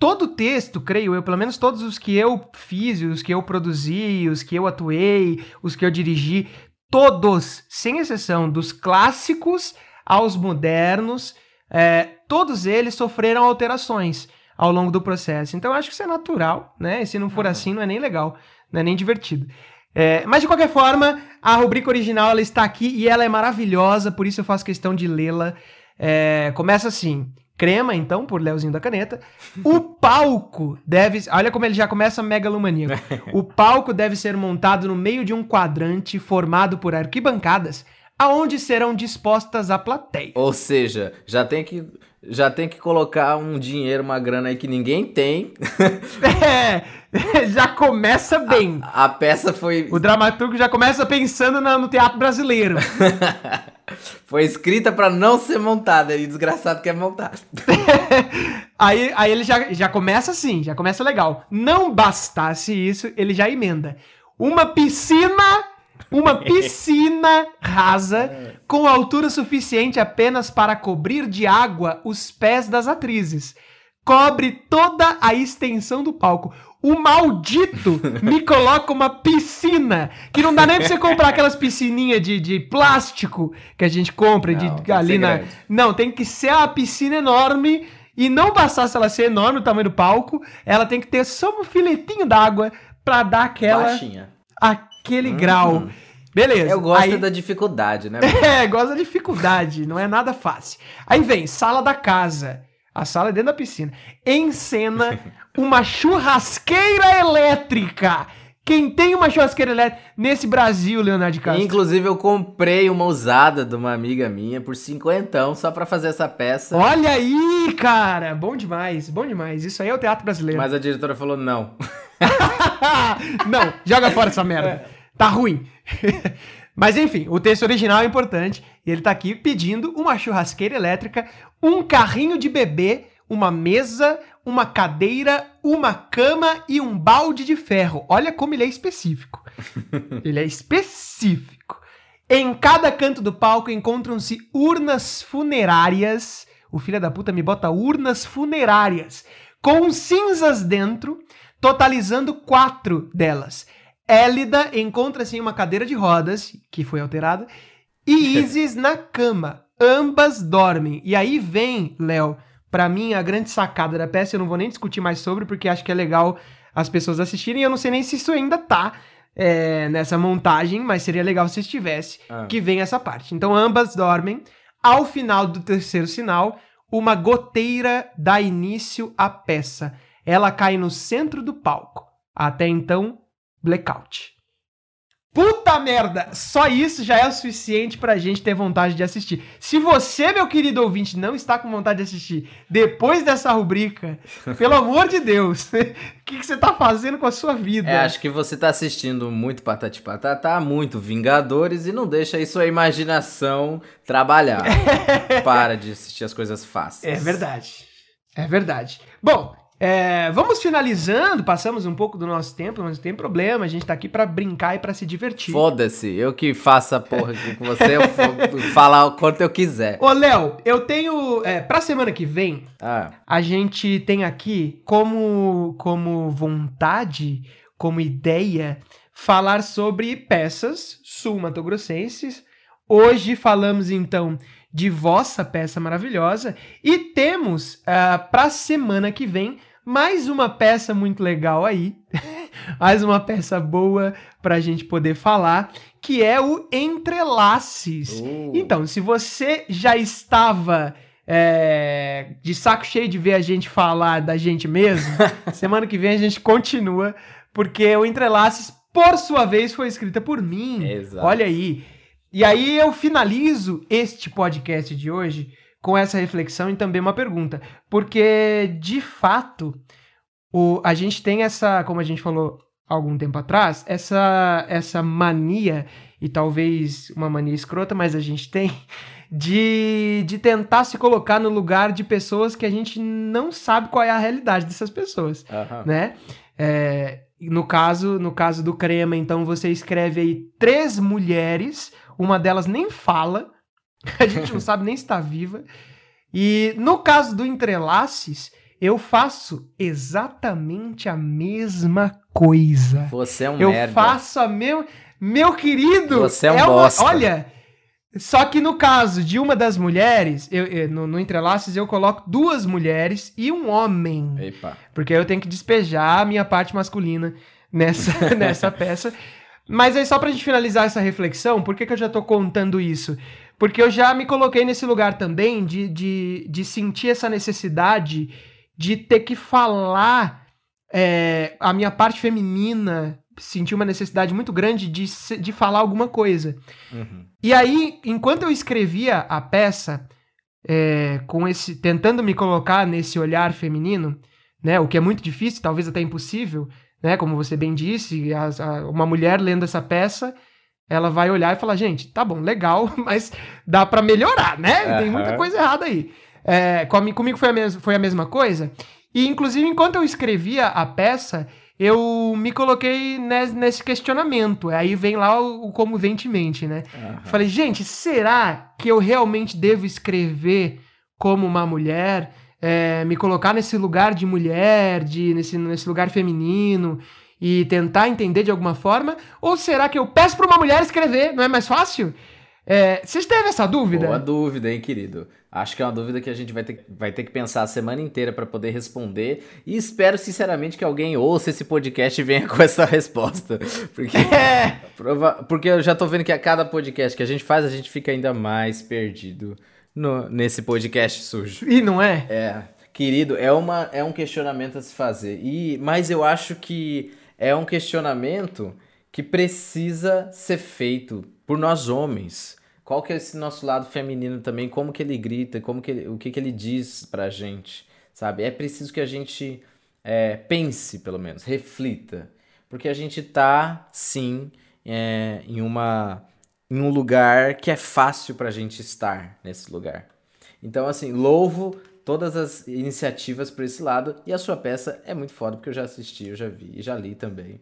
S1: todo texto, creio eu, pelo menos todos os que eu fiz, os que eu produzi, os que eu atuei, os que eu dirigi, todos, sem exceção, dos clássicos aos modernos, é, todos eles sofreram alterações ao longo do processo. Então, eu acho que isso é natural, né? E se não for assim, não é nem legal, não é nem divertido. É, mas de qualquer forma, a rubrica original ela está aqui e ela é maravilhosa, por isso eu faço questão de lê-la. É, começa assim: crema, então, por Leozinho da Caneta. O palco deve. Olha como ele já começa megalomaníaco. [laughs] O palco deve ser montado no meio de um quadrante formado por arquibancadas, aonde serão dispostas a plateia.
S2: Ou seja, já tem que já tem que colocar um dinheiro, uma grana aí que ninguém tem.
S1: é, [laughs] já começa bem.
S2: A, a, peça foi.
S1: O dramaturgo já começa pensando no, no teatro brasileiro. [laughs]
S2: foi escrita para não ser montada, e desgraçado quer montar. [laughs]
S1: aí, aí ele já, já começa assim, já começa legal. Não bastasse isso, ele já emenda. Uma piscina uma piscina rasa com altura suficiente apenas para cobrir de água os pés das atrizes. Cobre toda a extensão do palco. O maldito me [laughs] coloca uma piscina que não dá nem pra você comprar aquelas piscininhas de, de plástico que a gente compra não, de, ali na. Grande. Não, tem que ser uma piscina enorme. E não bastasse ela ser enorme o tamanho do palco, ela tem que ter só um filetinho d'água para dar aquela.
S2: Baixinha.
S1: Aquele grau. Beleza.
S2: Eu gosto aí... da dificuldade, né? [laughs]
S1: é, gosto da dificuldade, não é nada fácil. Aí vem, sala da casa. A sala é dentro da piscina. Em cena, [laughs] uma churrasqueira elétrica. Quem tem uma churrasqueira elétrica nesse Brasil, Leonardo Castro?
S2: Inclusive, eu comprei uma usada de uma amiga minha por cinquentão só para fazer essa peça.
S1: Olha aí, cara! Bom demais, bom demais. Isso aí é o teatro brasileiro.
S2: Mas a diretora falou não. [laughs] [laughs]
S1: não, joga fora essa merda. É. Tá ruim. [laughs] Mas enfim, o texto original é importante e ele tá aqui pedindo uma churrasqueira elétrica, um carrinho de bebê, uma mesa, uma cadeira, uma cama e um balde de ferro. Olha como ele é específico. [laughs] ele é específico. Em cada canto do palco encontram-se urnas funerárias. O filho da puta me bota urnas funerárias com cinzas dentro, totalizando quatro delas. Élida encontra-se em uma cadeira de rodas, que foi alterada, e [laughs] Isis na cama. Ambas dormem. E aí vem, Léo, para mim a grande sacada da peça, eu não vou nem discutir mais sobre, porque acho que é legal as pessoas assistirem. Eu não sei nem se isso ainda tá é, nessa montagem, mas seria legal se estivesse, ah. que vem essa parte. Então ambas dormem. Ao final do terceiro sinal, uma goteira dá início à peça. Ela cai no centro do palco. Até então, Blackout. Puta merda! Só isso já é o suficiente pra gente ter vontade de assistir. Se você, meu querido ouvinte, não está com vontade de assistir depois dessa rubrica, [laughs] pelo amor de Deus, [laughs] o que, que, você tá fazendo com a sua vida?
S2: É, acho que você tá assistindo muito Patati Patatá, muito Vingadores e não deixa aí sua imaginação trabalhar. [laughs] Para de assistir as coisas fáceis.
S1: É verdade. É verdade. Bom, é, vamos finalizando, passamos um pouco do nosso tempo, mas não tem problema, a gente tá aqui para brincar e para se divertir.
S2: Foda-se, eu que faço a porra aqui com você, eu [laughs] falar o quanto eu quiser.
S1: Ô, Léo, eu tenho. É, pra semana que vem, ah. a gente tem aqui como, como vontade, como ideia, falar sobre peças sul-matogrossenses. Hoje falamos então de vossa peça maravilhosa e temos uh, para semana que vem mais uma peça muito legal aí, [laughs] mais uma peça boa para a gente poder falar, que é o Entrelaces. Uh. Então, se você já estava é, de saco cheio de ver a gente falar da gente mesmo, [laughs] semana que vem a gente continua, porque o Entrelaces, por sua vez, foi escrita por mim. Exato. Olha aí. E aí eu finalizo este podcast de hoje com essa reflexão e também uma pergunta. Porque, de fato, o, a gente tem essa, como a gente falou algum tempo atrás, essa, essa mania, e talvez uma mania escrota, mas a gente tem, [laughs] de, de tentar se colocar no lugar de pessoas que a gente não sabe qual é a realidade dessas pessoas, uhum. né? É, no caso, no caso do crema, então você escreve aí três mulheres, uma delas nem fala, [laughs] a gente não sabe nem se está viva. E no caso do entrelaces, eu faço exatamente a mesma coisa.
S2: Você é um
S1: eu
S2: merda.
S1: faço a mesma. Meu querido!
S2: Você é um
S1: uma-
S2: bosta.
S1: Olha, só que no caso de uma das mulheres, eu, eu- no, no entrelaces eu coloco duas mulheres e um homem.
S2: Epa.
S1: Porque eu tenho que despejar a minha parte masculina nessa, [laughs] nessa peça. Mas aí, só pra gente finalizar essa reflexão, por que, que eu já tô contando isso? Porque eu já me coloquei nesse lugar também de, de, de sentir essa necessidade de ter que falar é, a minha parte feminina, sentir uma necessidade muito grande de, de falar alguma coisa.
S2: Uhum.
S1: E aí, enquanto eu escrevia a peça, é, com esse, tentando me colocar nesse olhar feminino, né, o que é muito difícil, talvez até impossível, né, como você bem disse, as- a- uma mulher lendo essa peça, ela vai olhar e falar, gente, tá bom, legal, [laughs] mas dá pra melhorar, né? Tem muita coisa errada aí. É, comi- comigo foi a, mes foi a mesma coisa. E, inclusive, enquanto eu escrevia a peça, eu me coloquei nes- nesse questionamento. Aí vem lá o, o comoventemente, né?
S2: Aham.
S1: Falei, gente, será que eu realmente devo escrever como uma mulher? É, me colocar nesse lugar de mulher, de, nesse, nesse lugar feminino e tentar entender de alguma forma? Ou será que eu peço para uma mulher escrever? Não é mais fácil? É, vocês teve essa dúvida?
S2: Boa dúvida, hein, querido? Acho que é uma dúvida que a gente vai ter, vai ter que pensar a semana inteira para poder responder. E espero, sinceramente, que alguém ouça esse podcast e venha [laughs] com essa resposta. Porque, [laughs]
S1: É,
S2: prova- porque eu já tô vendo que a cada podcast que a gente faz, a gente fica ainda mais perdido no- nesse podcast sujo.
S1: e não é?
S2: É, querido, é, uma, é um questionamento a se fazer. E, mas eu acho que é um questionamento que precisa ser feito por nós homens. Qual que é esse nosso lado feminino também? Como que ele grita? Como que ele, o que que ele diz pra gente? Sabe? É preciso que a gente é, pense, pelo menos, reflita. Porque a gente tá, sim, é, em, uma, em um lugar que é fácil pra gente estar nesse lugar. Então, assim, louvo todas as iniciativas por esse lado. E a sua peça é muito foda, porque eu já assisti, eu já vi e já li também.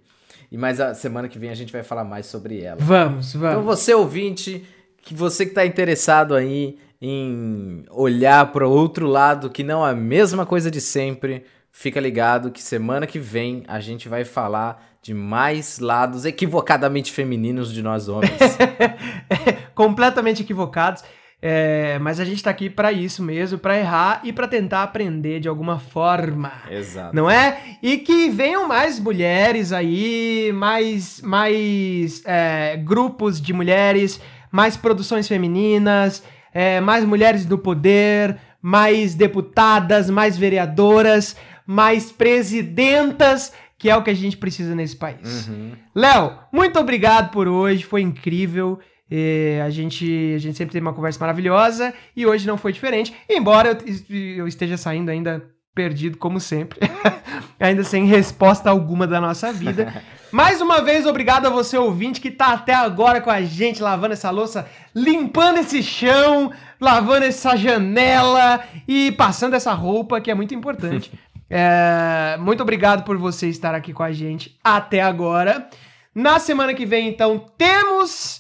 S2: E mais a semana que vem a gente vai falar mais sobre ela.
S1: Vamos,
S2: Então,
S1: vamos.
S2: você ouvinte, que você que está interessado aí em olhar para outro lado, que não é a mesma coisa de sempre, fica ligado que semana que vem a gente vai falar de mais lados equivocadamente femininos de nós homens. [laughs]
S1: completamente equivocados. É, mas a gente tá aqui pra isso mesmo, pra errar e pra tentar aprender de alguma forma.
S2: Exato.
S1: Não é? E que venham mais mulheres aí, mais, mais é, grupos de mulheres, mais produções femininas, é, mais mulheres no poder, mais deputadas, mais vereadoras, mais presidentas, que é o que a gente precisa nesse país.
S2: Uhum.
S1: Léo, muito obrigado por hoje, foi incrível. É, a, gente, a gente sempre tem uma conversa maravilhosa e hoje não foi diferente, embora eu, eu esteja saindo ainda perdido, como sempre, [laughs] ainda sem resposta alguma da nossa vida. [laughs] Mais uma vez, obrigado a você, ouvinte, que tá até agora com a gente, lavando essa louça, limpando esse chão, lavando essa janela e passando essa roupa, que é muito importante. [laughs] É, muito obrigado por você estar aqui com a gente até agora. Na semana que vem, então, temos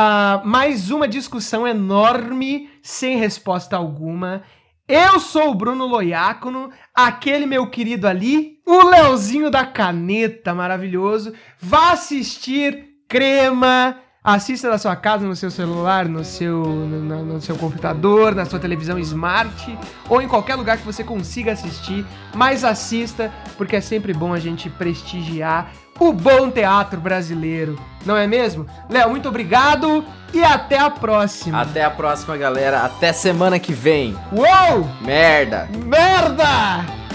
S1: ah, mais uma discussão enorme, sem resposta alguma. Eu sou o Bruno Loiacono, aquele meu querido ali, o Leozinho da caneta maravilhoso. Vá assistir Crema. Assista na sua casa, no seu celular, no seu, no- no seu computador, na sua televisão smart ou em qualquer lugar que você consiga assistir. Mas assista, porque é sempre bom a gente prestigiar o bom teatro brasileiro, não é mesmo? Léo, muito obrigado e até a próxima.
S2: Até a próxima, galera. Até semana que vem.
S1: Uou!
S2: Merda!
S1: Merda!